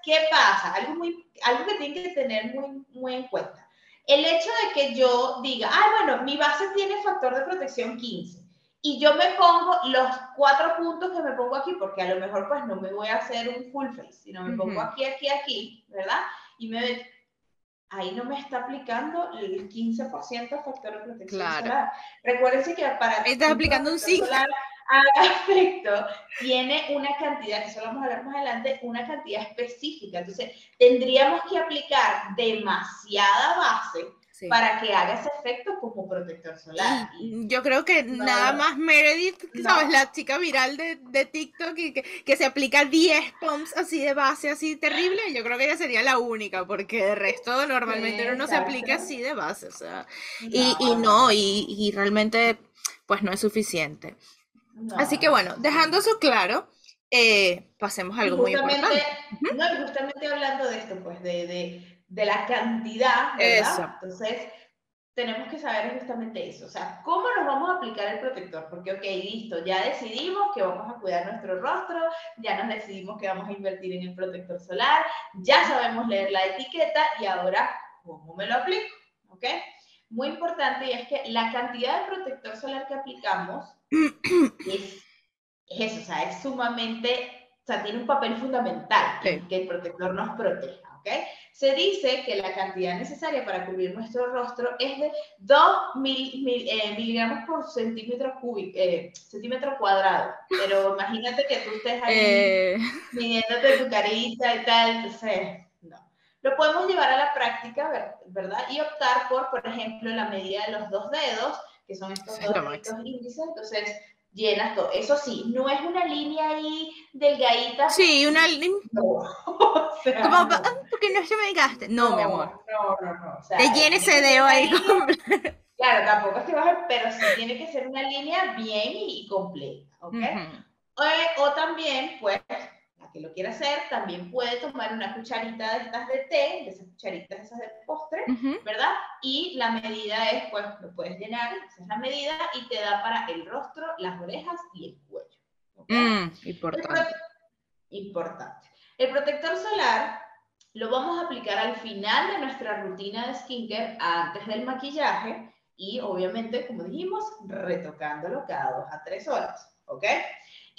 Speaker 1: ¿qué pasa? Algo, muy, algo que tienen que tener muy, muy en cuenta. El hecho de que yo diga, ah, bueno, mi base tiene factor de protección 15 y yo me pongo los cuatro puntos que me pongo aquí, porque a lo mejor pues no me voy a hacer un full face, sino me pongo aquí, aquí, aquí, ¿verdad? Y me ahí no me está aplicando el 15% de factor de protección
Speaker 2: Claro.
Speaker 1: solar. Recuérdense que para
Speaker 2: estás aplicando un
Speaker 1: protector
Speaker 2: 5.
Speaker 1: haga efecto, tiene una cantidad, que eso lo vamos a hablar más adelante, una cantidad específica. Entonces, tendríamos que aplicar demasiada base
Speaker 2: Sí.
Speaker 1: para que haga ese efecto como protector solar.
Speaker 2: Yo creo que
Speaker 1: No.
Speaker 2: nada más Meredith,
Speaker 1: No.
Speaker 2: ¿sabes? La chica viral de, de TikTok y que, que se aplica 10 pumps así de base, así terrible. Yo creo que ella sería la única, porque de resto normalmente uno no se aplica así de base, o sea. Y, y no, y, y realmente, pues no es suficiente.
Speaker 1: No.
Speaker 2: Así que bueno, dejando eso claro, eh, pasemos a algo muy importante.
Speaker 1: no, justamente hablando de esto, pues de, de, de la cantidad, ¿verdad?
Speaker 2: Eso.
Speaker 1: Entonces, tenemos que saber justamente eso, o sea, ¿cómo nos vamos a aplicar el protector? Porque, ok, listo, ya decidimos que vamos a cuidar nuestro rostro, ya nos decidimos que vamos a invertir en el protector solar, ya sabemos leer la etiqueta y ahora, ¿cómo me lo aplico? ¿Ok? Muy importante y es que la cantidad de protector solar que aplicamos es, es eso, o sea, es sumamente, o sea, tiene un papel fundamental
Speaker 2: Sí.
Speaker 1: que el protector nos proteja, ¿ok? Se dice que la cantidad necesaria para cubrir nuestro rostro es de 2 mil- mil- eh, miligramos por centímetro cúbico, eh, centímetro cuadrado, pero imagínate que tú estés ahí
Speaker 2: Eh,
Speaker 1: midiéndote tu carita y tal, entonces, no. Lo podemos llevar a la práctica, ver- ¿verdad? Y optar por, por ejemplo, la medida de los dos dedos, que son estos dos índices, entonces llenas todo. Eso sí, no es una línea ahí delgadita.
Speaker 2: sí, una... lin-
Speaker 1: No. O sea,
Speaker 2: Como,
Speaker 1: no.
Speaker 2: "Ah, porque no se me gaste. No, mi amor.
Speaker 1: No, no, no. O sea,
Speaker 2: Te llena ese dedo ahí.
Speaker 1: línea- Claro, tampoco es que baje, pero sí tiene que ser una línea bien y, completa, ¿ok? O, o también, pues, que lo quiera hacer, también puede tomar una cucharita de estas de té, de esas cucharitas esas de postre,
Speaker 2: Ujú.
Speaker 1: ¿verdad? Y la medida es, pues, lo puedes llenar, esa es la medida, y te da para el rostro, las orejas y el cuello. ¿ok?
Speaker 2: Mm, importante.
Speaker 1: Importante. El protector solar lo vamos a aplicar al final de nuestra rutina de skincare, antes del maquillaje, y obviamente, como dijimos, retocándolo cada dos a tres horas, ¿ok?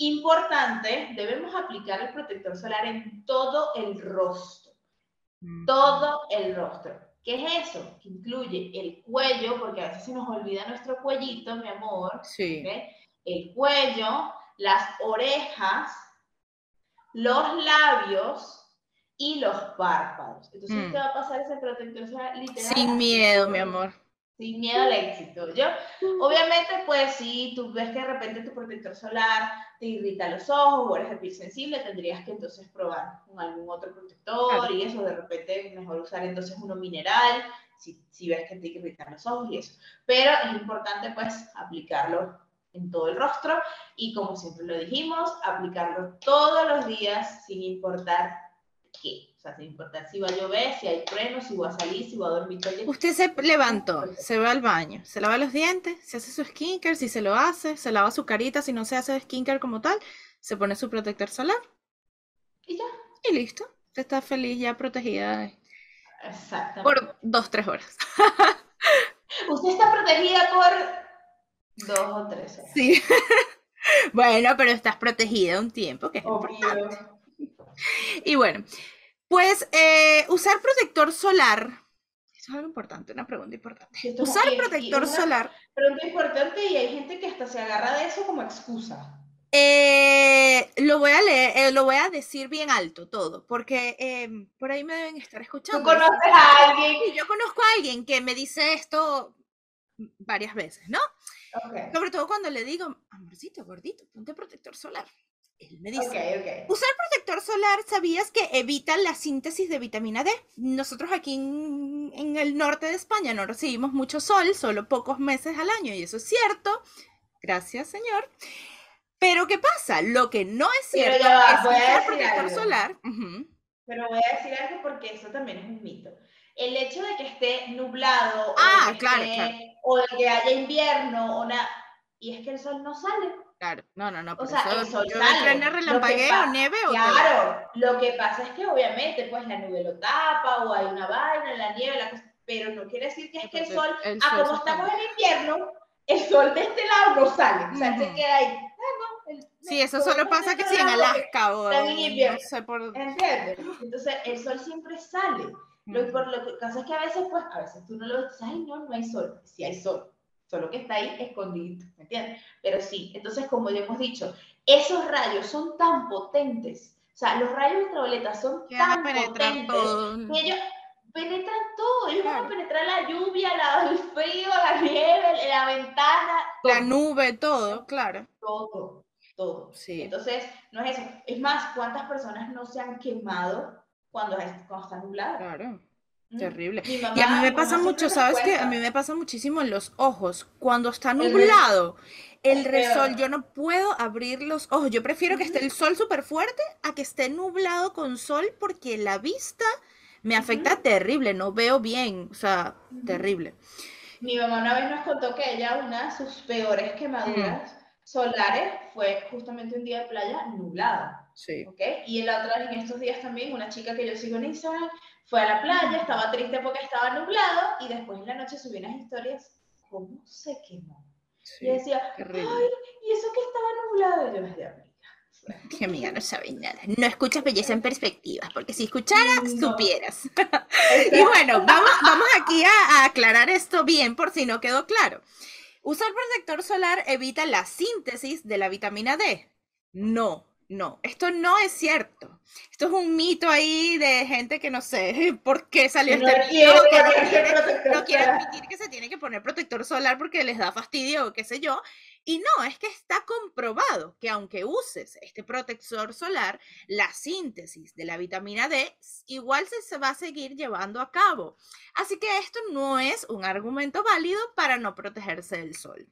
Speaker 1: Importante, debemos aplicar el protector solar en todo el rostro,
Speaker 2: Mm.
Speaker 1: todo el rostro. ¿Qué es eso? Que incluye el cuello, porque a veces se nos olvida nuestro cuellito, mi amor,
Speaker 2: Sí.
Speaker 1: El cuello, las orejas, los labios y los párpados. Entonces,
Speaker 2: Mm.
Speaker 1: ¿qué va a pasar ese protector solar literal?
Speaker 2: Sin miedo, mi amor.
Speaker 1: Sin miedo al éxito. Yo, obviamente, pues si tú ves que de repente tu protector solar te irrita los ojos o eres de piel sensible, tendrías que entonces probar con algún otro protector y eso, de repente mejor usar entonces uno mineral, si, si ves que te irritan los ojos y eso. Pero es importante pues aplicarlo en todo el rostro y como siempre lo dijimos, aplicarlo todos los días sin importar qué. O sea, sin importar si va a llover, si hay trueno, si va a salir, si va a dormir todo
Speaker 2: Usted se levantó, se va al baño, se lava los dientes, se hace su skincare, si se lo hace, se lava su carita, si no se hace skincare como tal, se pone su protector solar.
Speaker 1: Y ya.
Speaker 2: Y listo. Usted está feliz, ya protegida.
Speaker 1: Exactamente.
Speaker 2: Por dos, tres horas.
Speaker 1: Usted está protegida por dos o tres horas.
Speaker 2: Sí. bueno, pero estás protegida un tiempo, que es importante. Y bueno, pues eh, usar protector solar. Eso es algo importante, una pregunta importante. Usar protector solar.
Speaker 1: Pregunta importante y hay gente que hasta se agarra de eso como excusa.
Speaker 2: Eh, lo voy a leer, eh, lo voy a decir bien alto todo, porque em, por ahí me deben estar escuchando.
Speaker 1: ¿Tú conoces a alguien?
Speaker 2: Y yo conozco a alguien que me dice esto varias veces, ¿no? Sobre todo cuando le digo, amorcito, gordito, ponte protector solar. Él me dice, usar protector solar, ¿sabías que evita la síntesis de vitamina D? Nosotros aquí en, en, el norte de España no recibimos mucho sol, solo pocos meses al año, y eso es cierto. Gracias, señor. Pero ¿qué pasa? Lo que no es cierto es usar protector solar.
Speaker 1: Pero voy a decir algo porque eso también es un mito. El hecho de que esté nublado
Speaker 2: ah,
Speaker 1: o, de
Speaker 2: claro,
Speaker 1: o de que haya invierno o nada, y es que el sol no sale.
Speaker 2: Claro, no, no, no.
Speaker 1: O sea, el sol
Speaker 2: yo
Speaker 1: sale.
Speaker 2: relampagueo, nieve o
Speaker 1: Claro, lo que pasa es que obviamente pues la nube lo tapa o hay una vaina, la nieve, la cosa, pero no quiere decir que es que el sol, el ah, como estamos en invierno, el sol de este lado no sale, o sea, se queda ahí. Ah, no,
Speaker 2: sí, eso solo pasa que si en Alaska o
Speaker 1: en invierno.
Speaker 2: No sé por...
Speaker 1: ¿Entiendes? Entonces, el sol siempre sale. Lo, por lo que pasa es que a veces, pues, a veces tú no lo dices, ay, no, no hay sol. Sí hay sol, solo que está ahí escondido, ¿me entiendes? Pero sí, entonces, como ya hemos dicho, esos rayos son tan potentes, o sea, los rayos ultravioletas son tan potentes que ellos penetran todo, ellos van a penetrar la lluvia, la, el frío, la nieve, la ventana.
Speaker 2: La nube, todo, claro.
Speaker 1: Todo, todo. Sí. Entonces, no es eso. Es más, ¿cuántas personas no se han quemado cuando, cuando está nublado?
Speaker 2: Claro. Terrible. y a mí me pasa mucho, ¿sabes qué? A mí me pasa muchísimo en los ojos. Cuando está nublado, el, resol, yo no puedo abrir los ojos. Yo prefiero que esté el sol súper fuerte a que esté nublado con sol porque la vista me afecta terrible, no veo bien, o sea, terrible.
Speaker 1: Mi mamá una vez nos contó que ella, una de sus peores quemaduras solares fue justamente un día de playa nublada.
Speaker 2: Sí.
Speaker 1: ¿okay? Y la otra vez en estos días también, una chica que yo sigo en Instagram, fue a la playa, estaba triste porque estaba nublado y después en la noche subió unas historias, ¿cómo se quemó? y decía, ay, ¿y eso que estaba nublado? Y yo me decía,
Speaker 2: que amiga, no sabes nada. No escuchas belleza en perspectiva, porque si escucharas, supieras. y bueno, vamos, vamos aquí a, a aclarar esto bien por si no quedó claro. ¿Usar protector solar evita la síntesis de la vitamina D? No, no, esto no es cierto. Esto es un mito ahí de gente que no sé por qué salió
Speaker 1: no
Speaker 2: este
Speaker 1: quiere,
Speaker 2: no, no quiere admitir que se tiene que poner protector solar porque les da fastidio o qué sé yo. Y no, es que está comprobado que aunque uses este protector solar, la síntesis de la vitamina D igual se, va a seguir llevando a cabo. Así que esto no es un argumento válido para no protegerse del sol.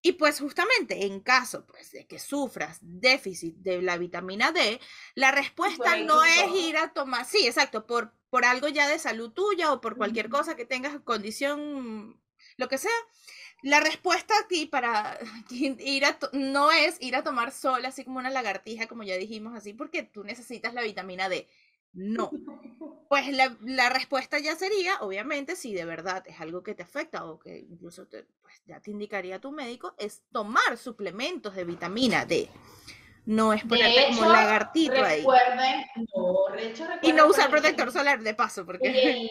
Speaker 2: Y pues justamente en caso pues, de que sufras déficit de la vitamina D, la respuesta no es ir a tomar, sí, exacto, por, por algo ya de salud tuya o por cualquier cosa que tengas, condición, lo que sea. La respuesta aquí para ir a no es ir a tomar sol así como una lagartija, como ya dijimos así, porque tú necesitas la vitamina D. No. Pues la, respuesta ya sería, obviamente, si de verdad es algo que te afecta o que incluso te, pues, ya te indicaría tu médico, es tomar suplementos de vitamina D. No es ponerte como lagartito
Speaker 1: recuerden,
Speaker 2: ahí.
Speaker 1: No, de hecho,
Speaker 2: y no usar protector solar de paso, porque.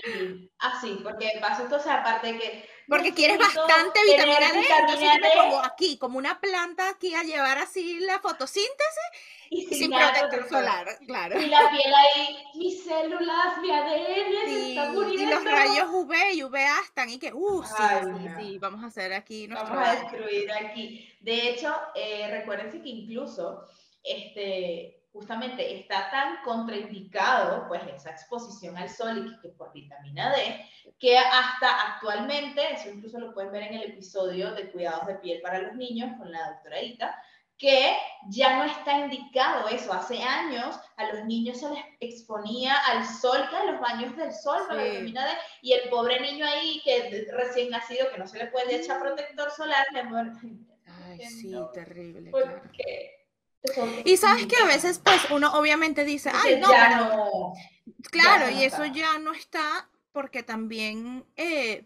Speaker 1: ah, sí, porque de paso, entonces, aparte de que.
Speaker 2: Porque quieres bastante vitamina D, entonces yo me pongo aquí, como una planta aquí a llevar así la fotosíntesis y sin, protector solar, claro.
Speaker 1: Y la piel ahí, mis células, mi ADN
Speaker 2: se está muriendo. Y los rayos UV y UVA están y que, uh, sí, sí, sí, vamos a hacer aquí
Speaker 1: nuestro... Vamos a destruir aquí. De hecho, eh, recuérdense que incluso este, justamente está tan contraindicado pues esa exposición al sol y que, por vitamina D, que hasta actualmente, eso incluso lo pueden ver en el episodio de cuidados de piel para los niños con la doctora Ita, que ya no está indicado eso. Hace años a los niños se les exponía al sol, que los baños del sol para la vitamina D, y el pobre niño ahí que recién nacido, que no se le puede echar protector solar, le muere.
Speaker 2: Ay, sí, terrible. Claro. Y sabes que a veces, pues, uno obviamente dice, ay, no, pero... claro, y eso ya no está porque también eh,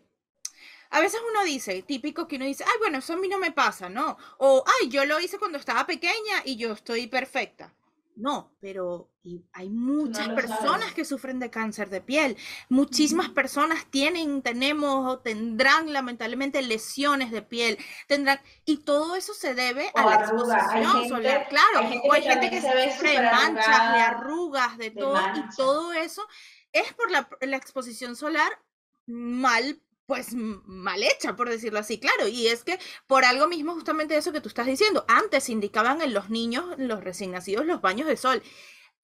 Speaker 2: a veces uno dice, típico que uno dice, ay, bueno, eso a mí no me pasa, ¿no? O, ay, yo lo hice cuando estaba pequeña y yo estoy perfecta. No, pero hay muchas personas que sufren de cáncer de piel. Muchísimas personas tienen, tenemos o tendrán lamentablemente lesiones de piel. Tendrán, y todo eso se debe a la exposición solar. Claro, o hay gente que, sufre de manchas, de arrugas, de, todo. Y todo eso es por la, la exposición solar mal pues mal hecha, por decirlo así, claro. Y es que por algo mismo, justamente eso que tú estás diciendo, antes indicaban en los niños, los recién nacidos, los baños de sol.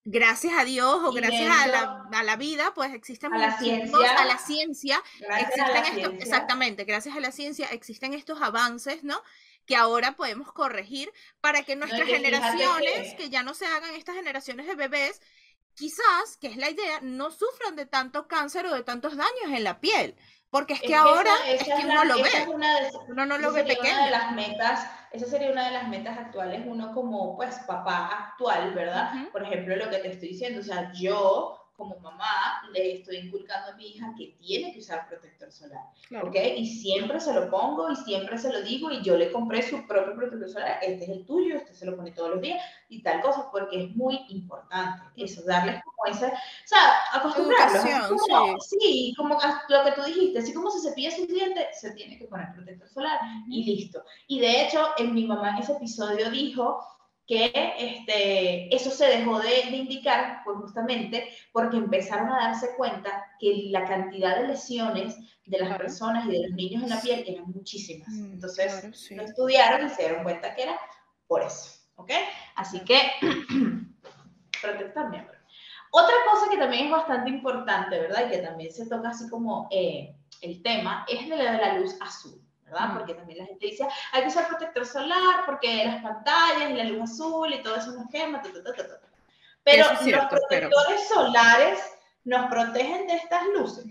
Speaker 2: Gracias a Dios o gracias a la, a la, vida, pues existen
Speaker 1: a la ciencia,
Speaker 2: a la ciencia, existen exactamente, gracias a la ciencia existen estos avances, ¿no? que ahora podemos corregir para que nuestras generaciones, que... que ya no se hagan estas generaciones de bebés, quizás, que es la idea, no sufran de tanto cáncer o de tantos daños en la piel. Porque es que, ahora es que uno lo ve. uno no lo ve pequeño.
Speaker 1: Una de las metas, esa sería una de las metas actuales, uno como pues papá actual, ¿verdad? Por ejemplo, lo que te estoy diciendo, o sea, yo como mamá le estoy inculcando a mi hija que tiene que usar protector solar, ¿ok? Y siempre se lo pongo y siempre se lo digo y yo le compré su propio protector solar, este es el tuyo, este se lo pone todos los días y tal cosa, porque es muy importante eso, darles como esa, o sea, acostumbrarlos. Como, sí. sí, como lo que tú dijiste, así como se cepilla su diente, se tiene que poner protector solar y listo. Y de hecho, en mi mamá en ese episodio dijo que este, eso se dejó de, indicar pues justamente porque empezaron a darse cuenta que la cantidad de lesiones de las personas y de los niños en la piel eran muchísimas. Mm, Entonces lo estudiaron y se dieron cuenta que era por eso, ¿ok? Así que protector miembro. Otra cosa que también es bastante importante, ¿verdad? Y que también se toca así como eh, el tema, es de la, de la luz azul. ¿Verdad? Porque también la gente dice, hay que usar protector solar porque las pantallas y la luz azul y todo eso nos quema, pero los protectores solares nos protegen de estas luces.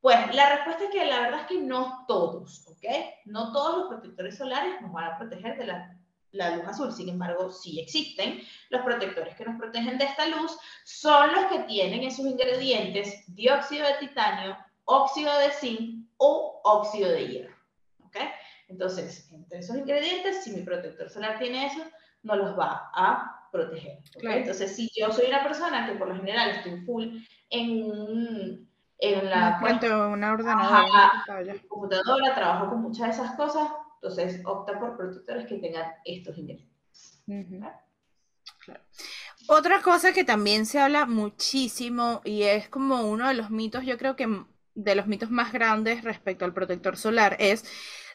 Speaker 1: Pues la respuesta es que la verdad es que no todos, ¿ok? No todos los protectores solares nos van a proteger de la, la luz azul, sin embargo, sí existen los protectores que nos protegen de esta luz, son los que tienen en sus ingredientes dióxido de titanio, óxido de zinc o óxido de hierro. Entonces, entre esos ingredientes, si mi protector solar tiene eso, no los va a proteger. Entonces, si yo soy una persona que por lo general estoy full en, en la
Speaker 2: una ordenadora,
Speaker 1: computadora, trabajo con muchas de esas cosas, entonces opta por protectores que tengan estos ingredientes.
Speaker 2: Otra cosa que también se habla muchísimo y es como uno de los mitos, yo creo que de los mitos más grandes respecto al protector solar es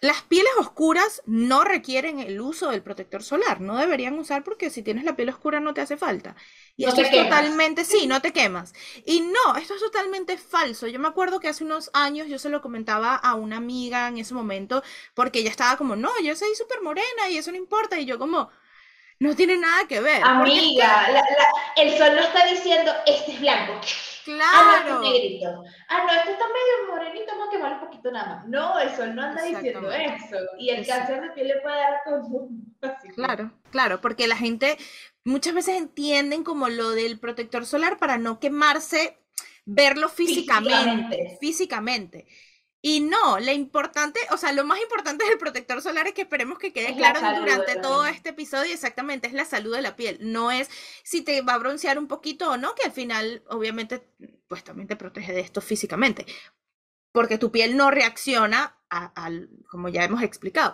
Speaker 2: las pieles oscuras no requieren el uso del protector solar, no deberían usar porque si tienes la piel oscura no te hace falta. Y esto es totalmente, sí, no te quemas. Y no, esto es totalmente falso. Yo me acuerdo que hace unos años yo se lo comentaba a una amiga en ese momento porque ella estaba como, no, yo soy súper morena y eso no importa. Y yo como, no tiene nada que ver.
Speaker 1: Amiga, el sol no está diciendo, este es blanco.
Speaker 2: Claro. Ah, no,
Speaker 1: este negrito. Ah, no, este está medio morenito, vamos a quemar un poquito nada más. No, el sol no anda diciendo eso. Y el cáncer de piel le puede dar a todo el mundo.
Speaker 2: Claro, claro, porque la gente muchas veces entienden como lo del protector solar para no quemarse, verlo físicamente. físicamente. Y no, lo importante, o sea, lo más importante del protector solar es que esperemos que quede claro durante todo este episodio, exactamente, es la salud de la piel. No es si te va a broncear un poquito o no, que al final, obviamente, pues también te protege de esto físicamente, porque tu piel no reacciona al, como ya hemos explicado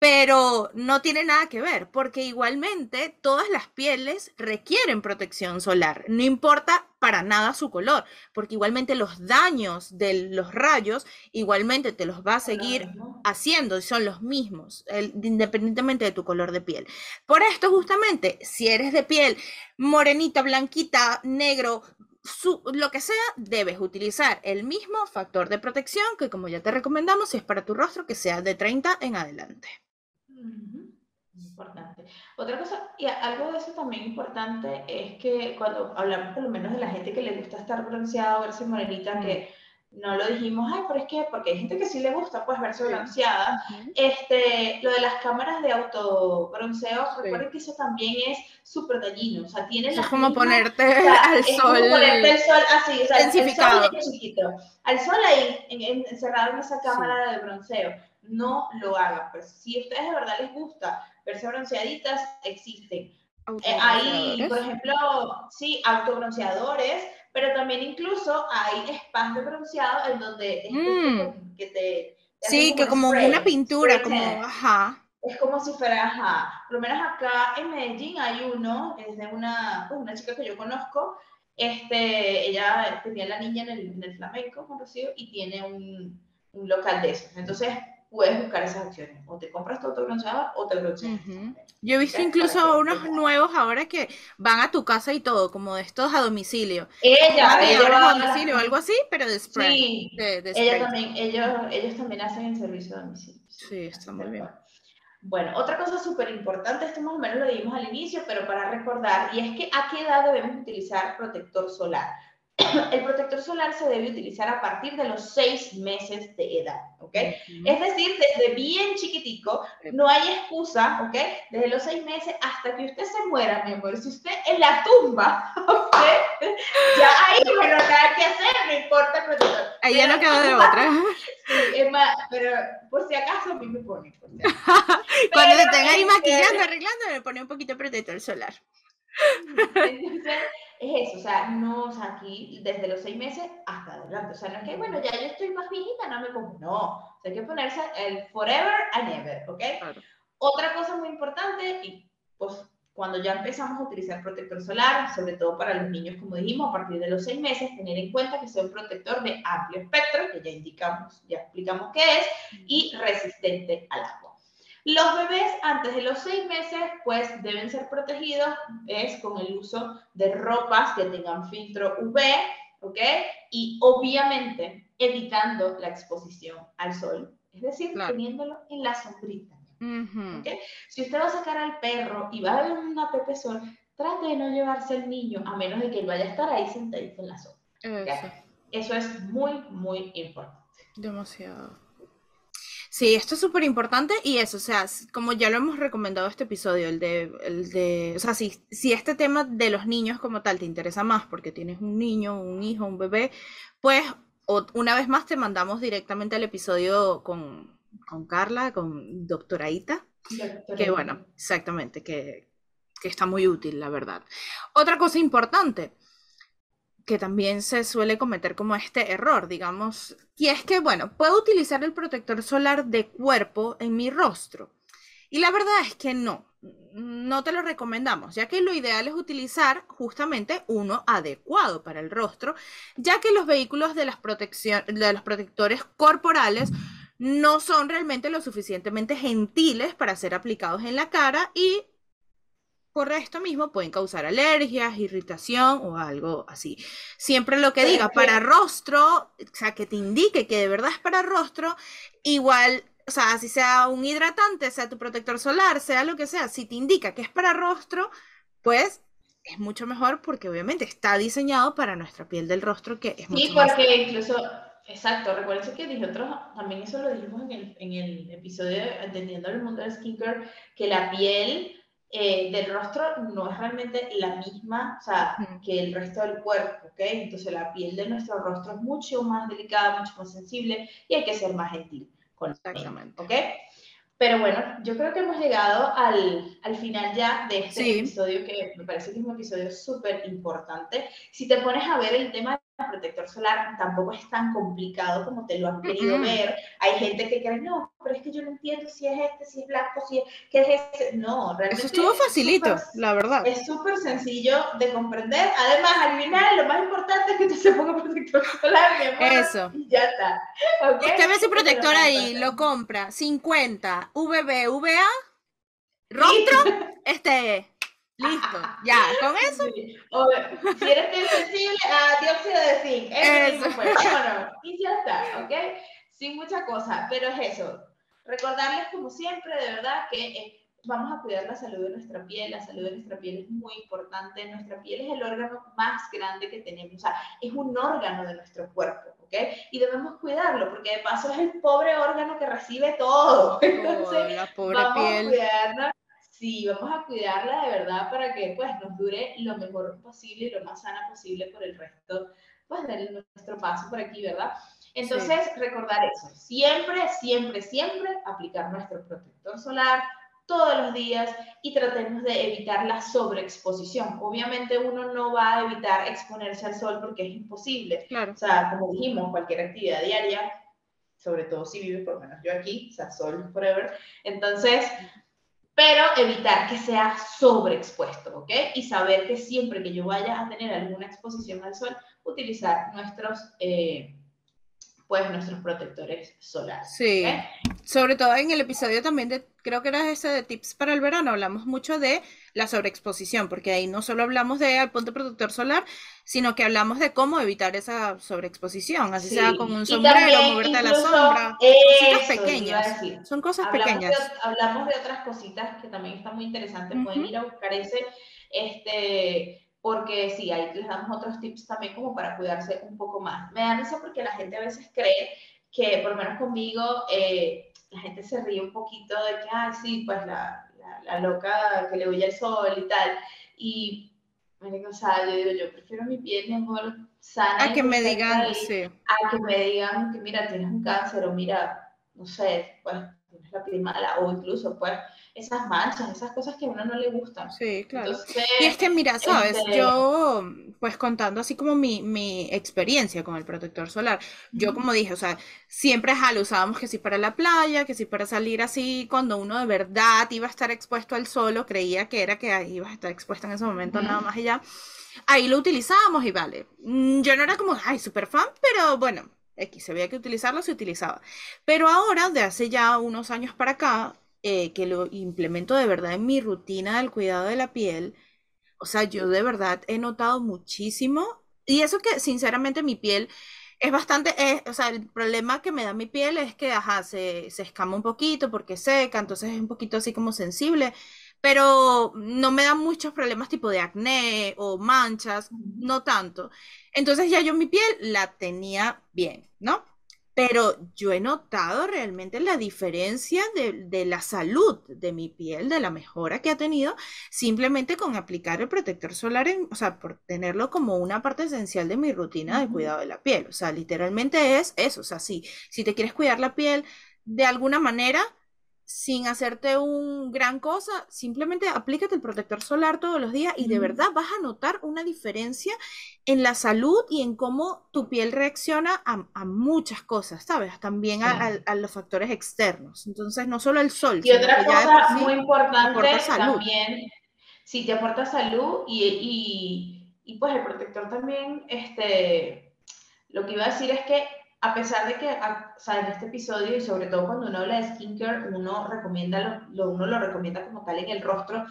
Speaker 2: pero no tiene nada que ver, porque igualmente todas las pieles requieren protección solar, no importa para nada su color, porque igualmente los daños de los rayos igualmente te los va a seguir haciendo y son los mismos, independientemente de tu color de piel. Por esto justamente, si eres de piel morenita, blanquita, negro, lo que sea, debes utilizar el mismo factor de protección que como ya te recomendamos, si es para tu rostro, que sea de 30 en adelante.
Speaker 1: Importante. Otra cosa, y algo de eso también importante es que cuando hablamos por lo menos de la gente que le gusta estar bronceada, verse morenita, que no lo dijimos, ay, pero es que, porque hay gente que sí le gusta, pues, verse bronceada. Este, lo de las cámaras de autobronceo, recuerden que eso también es súper dañino, o sea, tiene
Speaker 2: Es como ponerte al sol.
Speaker 1: Como ponerte el sol así, o sea, el sol es chiquito. Al sol ahí, encerrado en esa cámara de bronceo. No lo hagan, pero si a ustedes de verdad les gusta verse bronceaditas, existen. Eh, hay, por ejemplo, sí, autobronceadores, pero también incluso hay spas de bronceado en donde mm. que te,
Speaker 2: sí que como una pintura como ajá
Speaker 1: es como si fuera ajá por lo menos acá en Medellín hay uno es de una pues, una chica que yo conozco este ella tenía la niña en el, en el flamenco con Rocío y tiene un, un local de esos entonces puedes buscar esas opciones. O te compras tu autobronceador o te bronceas.
Speaker 2: Yo he visto incluso unos nuevos ahora que van a tu casa y todo, como de estos a domicilio.
Speaker 1: Ella, ella
Speaker 2: a domicilio o algo así, pero de spray.
Speaker 1: Sí, ella también, ellos, ellos también hacen el servicio a domicilio.
Speaker 2: Sí, está muy bien.
Speaker 1: Bueno, otra cosa súper importante, esto más o menos lo dijimos al inicio, pero para recordar, y es que a qué edad debemos utilizar protector solar. el protector solar se debe utilizar a partir de los seis meses de edad, ¿ok? Es decir, desde bien chiquitico, no hay excusa, ¿ok? Desde los seis meses hasta que usted se muera, mi amor. Si usted en la tumba, ¿ok? Ya ahí, bueno, nada que hacer, no importa el protector.
Speaker 2: Ahí ya no queda de otra.
Speaker 1: Sí, es más, pero por si acaso a mí me pone.
Speaker 2: Cuando le tenga ahí maquillando, arreglando, le pone un poquito de protector solar.
Speaker 1: Entonces, es eso, o sea, no, o sea, aquí desde los seis meses hasta adelante, o sea, no es que, bueno, ya yo estoy más viejita, no me pongo, no, o sea, hay que ponerse el forever and ever, ¿ok? Otra cosa muy importante, y pues cuando ya empezamos a utilizar protector solar, sobre todo para los niños, como dijimos, a partir de los seis meses, tener en cuenta que sea un protector de amplio espectro, que ya indicamos, ya explicamos qué es, y resistente al agua. Los bebés antes de los seis meses, pues deben ser protegidos es con el uso de ropas que tengan filtro UV, ¿ok? Y obviamente evitando la exposición al sol, es decir, teniéndolo en la sombrita. Si usted va a sacar al perro y va a ver una pepe sol, trate de no llevarse al niño a menos de que él vaya a estar ahí sentadito en la sombra. Eso. Eso es muy, muy importante.
Speaker 2: Demasiado. Sí, esto es súper importante y eso, o sea, como ya lo hemos recomendado este episodio, el de, el de, o sea, si, si este tema de los niños como tal te interesa más porque tienes un niño, un hijo, un bebé, pues una vez más te mandamos directamente al episodio con, con Carla, con doctora Ita, que bueno, exactamente, que, que está muy útil, la verdad. Otra cosa importante, que también se suele cometer como este error, digamos, y es que, bueno, puedo utilizar el protector solar de cuerpo en mi rostro. Y la verdad es que no, no te lo recomendamos, ya que lo ideal es utilizar justamente uno adecuado para el rostro, ya que los vehículos de, las de los protectores corporales no son realmente lo suficientemente gentiles para ser aplicados en la cara y por esto mismo pueden causar alergias, irritación o algo así. Siempre lo que diga para rostro, o sea, que te indique que de verdad es para rostro, igual, o sea, si sea un hidratante, sea tu protector solar, sea lo que sea, si te indica que es para rostro, pues es mucho mejor porque obviamente está diseñado para nuestra piel del rostro, que es mucho
Speaker 1: Sí, porque incluso Exacto, recuerden que nosotros también eso lo dijimos en el, en el episodio Entendiendo el mundo del skincare, que la piel eh, del rostro no es realmente la misma o sea, que el resto del cuerpo, ¿ok? Entonces la piel de nuestro rostro es mucho más delicada, mucho más sensible y hay que ser más gentil con Exactamente. ¿ok? Pero bueno, yo creo que hemos llegado al, al final ya de este episodio que me parece que es un episodio súper importante. Si te pones a ver el tema protector solar tampoco es tan complicado como te lo han querido ver. Hay gente que cree, no, pero es que yo no entiendo si es este, si es blanco, si es, ¿qué es este. No, realmente.
Speaker 2: Eso estuvo facilito, la verdad.
Speaker 1: Es súper sencillo de comprender. Además, al final, lo más importante es que tú se ponga protector solar, mi amor.
Speaker 2: Eso.
Speaker 1: Y ya está.
Speaker 2: ¿Okay? Usted ve ese protector ahí, lo compra, 50, VB, VA, rostro, este Listo, ya, con eso.
Speaker 1: O, si eres sensible a dióxido de zinc, eso. Pues, no, y ya está, ¿ok? Sin mucha cosa, pero es eso. Recordarles, como siempre, de verdad, que vamos a cuidar la salud de nuestra piel, la salud de nuestra piel es muy importante, nuestra piel es el órgano más grande que tenemos, o sea, es un órgano de nuestro cuerpo, ¿ok? Y debemos cuidarlo, porque de paso es el pobre órgano que recibe todo. Entonces,
Speaker 2: la pobre
Speaker 1: vamos
Speaker 2: piel.
Speaker 1: a sí, vamos a cuidarla de verdad para que pues nos dure lo mejor posible y lo más sana posible por el resto pues de nuestro paso por aquí, ¿verdad? Entonces, recordar eso, siempre, siempre, siempre aplicar nuestro protector solar, todos los días y tratemos de evitar la sobreexposición. Obviamente uno no va a evitar exponerse al sol porque es imposible.
Speaker 2: Claro.
Speaker 1: O sea, como dijimos, cualquier actividad diaria, sobre todo si vives por lo menos yo aquí, o sea, sol forever. Entonces, pero evitar que sea sobreexpuesto, ¿ok? Y saber que siempre que yo vaya a tener alguna exposición al sol, utilizar nuestros... Eh, pues nuestros protectores solares.
Speaker 2: Sí,
Speaker 1: ¿ok?
Speaker 2: sobre todo en el episodio también de, creo que era ese de tips para el verano, hablamos mucho de la sobreexposición, porque ahí no solo hablamos de al ponte protector solar, sino que hablamos de cómo evitar esa sobreexposición, así
Speaker 1: Sí.
Speaker 2: sea con un sombrero, moverte a la sombra, cositas pequeñas, son cosas
Speaker 1: hablamos
Speaker 2: pequeñas.
Speaker 1: De, hablamos de otras cositas que también están muy interesantes. Pueden
Speaker 2: Ujú.
Speaker 1: ir a buscar ese, este, porque sí, ahí les damos otros tips también como para cuidarse un poco más. Me da risa porque la gente a veces cree que, por lo menos conmigo, eh, la gente se ríe un poquito de que, ah, sí, pues la, la, la loca que le huye el sol y tal. Y, o sea, yo digo, yo prefiero mi piel, mi amor, sana.
Speaker 2: A que me digan, sí,
Speaker 1: a que me digan que mira, tienes un cáncer o mira, no sé, pues tienes la piel mala o incluso pues esas manchas, esas cosas que a uno no le gustan.
Speaker 2: sí, claro.
Speaker 1: Entonces,
Speaker 2: Y es que mira, sabes,
Speaker 1: este-
Speaker 2: yo pues contando así como mi, mi experiencia con el protector solar, yo como dije, o sea, siempre ja, lo usábamos que sí para la playa, que sí para salir así, cuando uno de verdad iba a estar expuesto al sol o creía que era que ahí ibas a estar expuesto en ese momento
Speaker 1: Ujú.
Speaker 2: nada más ya, ahí lo utilizábamos y vale. Mm, Yo no era como, ay, súper fan, pero bueno, X, se veía que utilizarlo, se utilizaba. Pero ahora, de hace ya unos años para acá, eh, que lo implemento de verdad en mi rutina del cuidado de la piel, o sea, yo de verdad he notado muchísimo, y eso que sinceramente mi piel es bastante, eh, o sea, el problema que me da mi piel es que, ajá, se, se escama un poquito porque seca, entonces es un poquito así como sensible, pero no me da muchos problemas tipo de acné o manchas, no tanto. Entonces ya yo mi piel la tenía bien, ¿no? Pero yo he notado realmente la diferencia de, de la salud de mi piel, de la mejora que ha tenido, simplemente con aplicar el protector solar, en, o sea, por tenerlo como una parte esencial de mi rutina de cuidado de la piel. O sea, literalmente es eso. O sea, si, si te quieres cuidar la piel de alguna manera, sin hacerte un gran cosa, simplemente aplícate el protector solar todos los días y de verdad vas a notar una diferencia en la salud y en cómo tu piel reacciona a, a muchas cosas, ¿sabes? También a,
Speaker 1: Sí.
Speaker 2: a- a los factores externos. Entonces, no solo el sol,
Speaker 1: Y otra cosa
Speaker 2: sí
Speaker 1: muy importante
Speaker 2: aporta salud.
Speaker 1: también, sí, te aporta salud y, y, y, pues el protector también, este, lo que iba a decir es que a pesar de que, a- o sea, en este episodio y sobre todo cuando uno habla de skincare, uno recomienda, lo, lo- uno lo recomienda como tal en el rostro,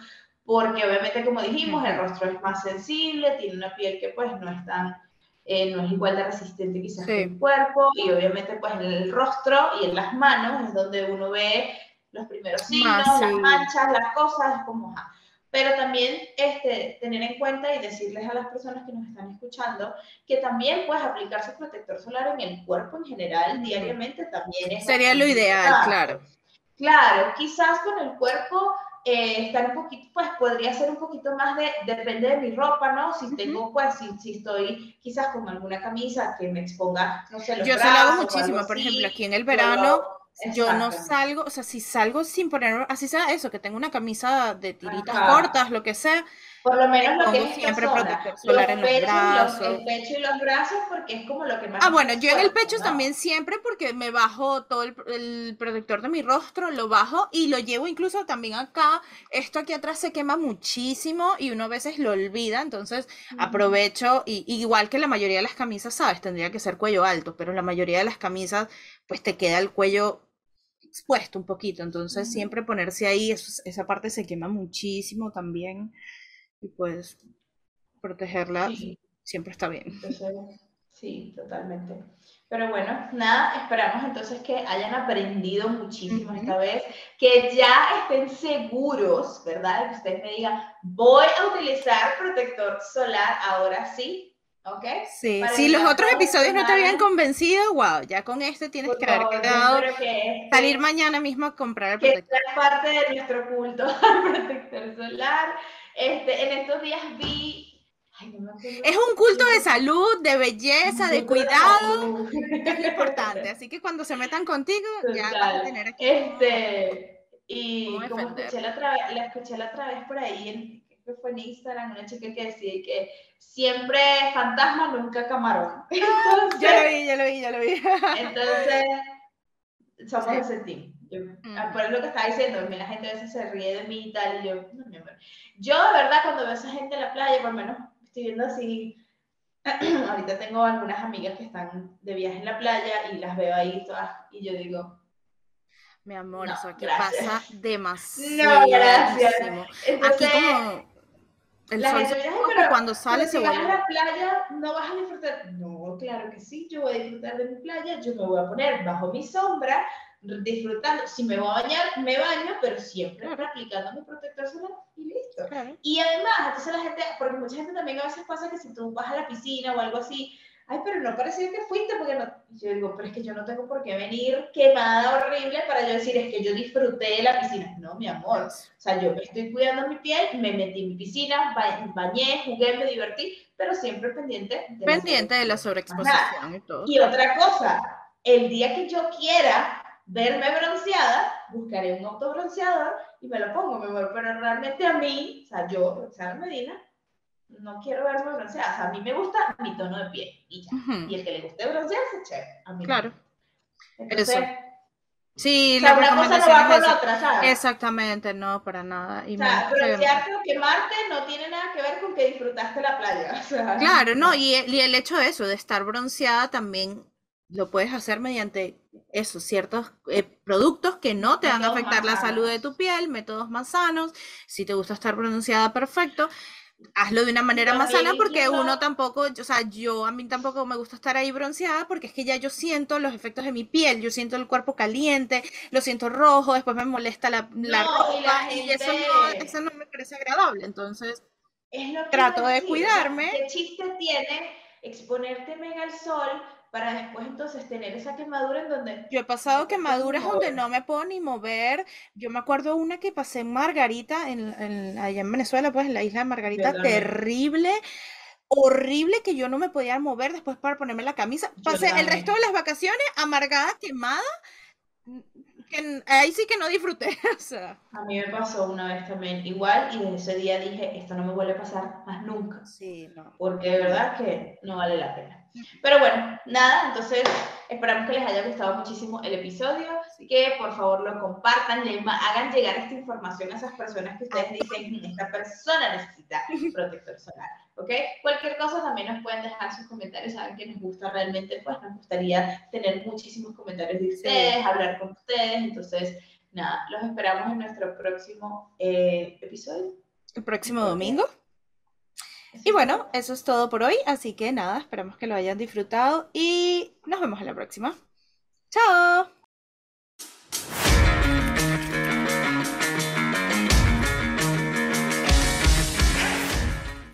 Speaker 1: porque obviamente como dijimos, el rostro es más sensible, tiene una piel que pues no es tan, eh, no es igual de resistente quizás que
Speaker 2: Sí.
Speaker 1: el cuerpo, y obviamente pues en el rostro y en las manos es donde uno ve los primeros signos, las
Speaker 2: sí.
Speaker 1: manchas, las cosas, es como. Pero también este, tener en cuenta y decirles a las personas que nos están escuchando que también puedes aplicar su protector solar en el cuerpo en general, diariamente también es
Speaker 2: Sería lo ideal, claro.
Speaker 1: Claro, quizás con el cuerpo eh, estar un poquito, pues podría ser un poquito más de, depende de mi ropa, ¿no? Si tengo, pues, si, si estoy quizás con alguna camisa que me exponga, no sé, los
Speaker 2: Yo se lo hago
Speaker 1: brazos
Speaker 2: muchísimo, por
Speaker 1: así,
Speaker 2: ejemplo, aquí en el verano yo no salgo, o sea, si salgo sin poner, así sea eso, que tengo una camisa de tiritas
Speaker 1: Ajá.
Speaker 2: cortas, lo que sea,
Speaker 1: Por lo menos
Speaker 2: Me
Speaker 1: lo que es
Speaker 2: siempre
Speaker 1: zona,
Speaker 2: protector solar
Speaker 1: los
Speaker 2: en los
Speaker 1: pechos y los-
Speaker 2: brazos.
Speaker 1: el pecho y los brazos porque es como lo que más
Speaker 2: Ah, bueno, yo en el pecho
Speaker 1: ¿no?
Speaker 2: también siempre porque me bajo todo el, el protector de mi rostro, lo bajo y lo llevo incluso también acá. Esto aquí atrás se quema muchísimo y uno a veces lo olvida, entonces aprovecho y igual que la mayoría de las camisas, sabes, tendría que ser cuello alto, pero la mayoría de las camisas pues te queda el cuello expuesto un poquito, entonces
Speaker 1: Ujú.
Speaker 2: siempre ponerse ahí, eso- esa parte se quema muchísimo también y pues protegerla
Speaker 1: Sí.
Speaker 2: siempre está bien.
Speaker 1: Entonces, Sí, totalmente. Pero bueno, nada, esperamos entonces que hayan aprendido muchísimo esta vez, que ya estén seguros, ¿verdad? Que ustedes me digan, voy a utilizar protector solar ahora sí, ¿ok?
Speaker 2: Sí, si los otros episodios no te habían convencido, wow, ya con este tienes que haber quedado, salir mañana mismo a comprar el
Speaker 1: protector. Que es parte de nuestro culto al protector solar. Este, en estos días vi
Speaker 2: es un culto de salud, de belleza, de cuidado, es importante. Así que cuando se metan contigo, ya van a tener aquí.
Speaker 1: Este, y como escuché la, otra, la escuché la otra vez por ahí, creo que fue en Instagram, una chica que decía que siempre fantasma, nunca camarón.
Speaker 2: ya lo vi, ya lo vi, ya lo vi.
Speaker 1: entonces, somos ese team. Yo, mm. Por lo que estaba diciendo, la gente a veces se ríe de mí y tal, y yo, no, mi amor. Yo, de verdad, cuando veo a esa gente en la playa, por lo menos estoy viendo así, ahorita tengo algunas amigas que están de viaje en la playa y las veo ahí todas y yo digo,
Speaker 2: mi amor, eso aquí pasa demasiado.
Speaker 1: No, gracias.
Speaker 2: aquí como el sol se pero, cuando sale se
Speaker 1: si vas a la playa, no vas a disfrutar. No, claro que sí, yo voy a disfrutar de mi playa, yo me voy a poner bajo mi sombra, disfrutando. Si me voy a bañar, me baño, pero siempre aplicando mi protector solar y listo. Y además, entonces la gente, porque mucha gente también a veces pasa que si tú vas a la piscina o algo así, ay, pero no parecía que fuiste porque no. yo digo, pero es que yo no tengo por qué venir quemada horrible para yo decir, es que yo disfruté de la piscina. No, mi amor. O sea, yo me estoy cuidando mi piel, me metí en mi piscina, bañé, jugué, me divertí, pero siempre pendiente
Speaker 2: de Pendiente de la sobreexposición y todo.
Speaker 1: Y otra cosa, el día que yo quiera verme bronceada, buscaré un autobronceador y me lo pongo, mi amor. Pero realmente a mí, o sea, yo, Roxana Medina, no quiero verme bronceada. O sea, a mí me gusta mi tono de piel y ya. Y el que le guste broncearse, chévere. A mí
Speaker 2: claro.
Speaker 1: Entonces, Eso.
Speaker 2: Sí,
Speaker 1: o sea, una cosa no va con la otra, ¿sabes?
Speaker 2: Exactamente, no, para nada.
Speaker 1: Y o sea, broncearte o quemarte no tiene nada que ver con que disfrutaste la playa. O sea,
Speaker 2: claro, no, y y el hecho de eso, de estar bronceada también lo puedes hacer mediante esos ciertos eh, productos que no te van a afectar la salud de tu piel, métodos más sanos. Si te gusta estar pronunciada, perfecto. Hazlo de una manera más sana porque uno tampoco, o sea, yo a mí tampoco me gusta estar ahí bronceada porque es que ya yo siento los efectos de mi piel, yo siento el cuerpo caliente, lo siento rojo, después me molesta la, la ropa y, eso, no, eso no me parece agradable. Entonces, trato de cuidarme.
Speaker 1: ¿Qué chiste tiene exponerte mega al sol para después entonces tener esa quemadura en donde...
Speaker 2: Yo he pasado quemaduras donde no me puedo ni mover. Yo me acuerdo una que pasé en Margarita, en, allá en Venezuela, pues en la isla de Margarita, terrible, horrible que yo no me podía mover después para ponerme la camisa. Pasé el resto de las vacaciones amargada, quemada. ahí sí que no disfruté. O sea.
Speaker 1: A mí me pasó una vez también igual y desde ese día dije, esto no me vuelve a pasar más nunca.
Speaker 2: Sí, no.
Speaker 1: Porque de verdad que no vale la pena. Pero bueno, nada, entonces esperamos que les haya gustado muchísimo el episodio, que por favor lo compartan, le hagan llegar esta información a esas personas que ustedes dicen, esta persona necesita protector solar, ¿ok? Cualquier cosa también nos pueden dejar sus comentarios, saben que nos gusta realmente, pues nos gustaría tener muchísimos comentarios de ustedes, hablar con ustedes, entonces nada, los esperamos en nuestro próximo eh, episodio.
Speaker 2: El próximo domingo. Y bueno, eso es todo por hoy, así que nada, esperamos que lo hayan disfrutado y nos vemos en la próxima. ¡Chao!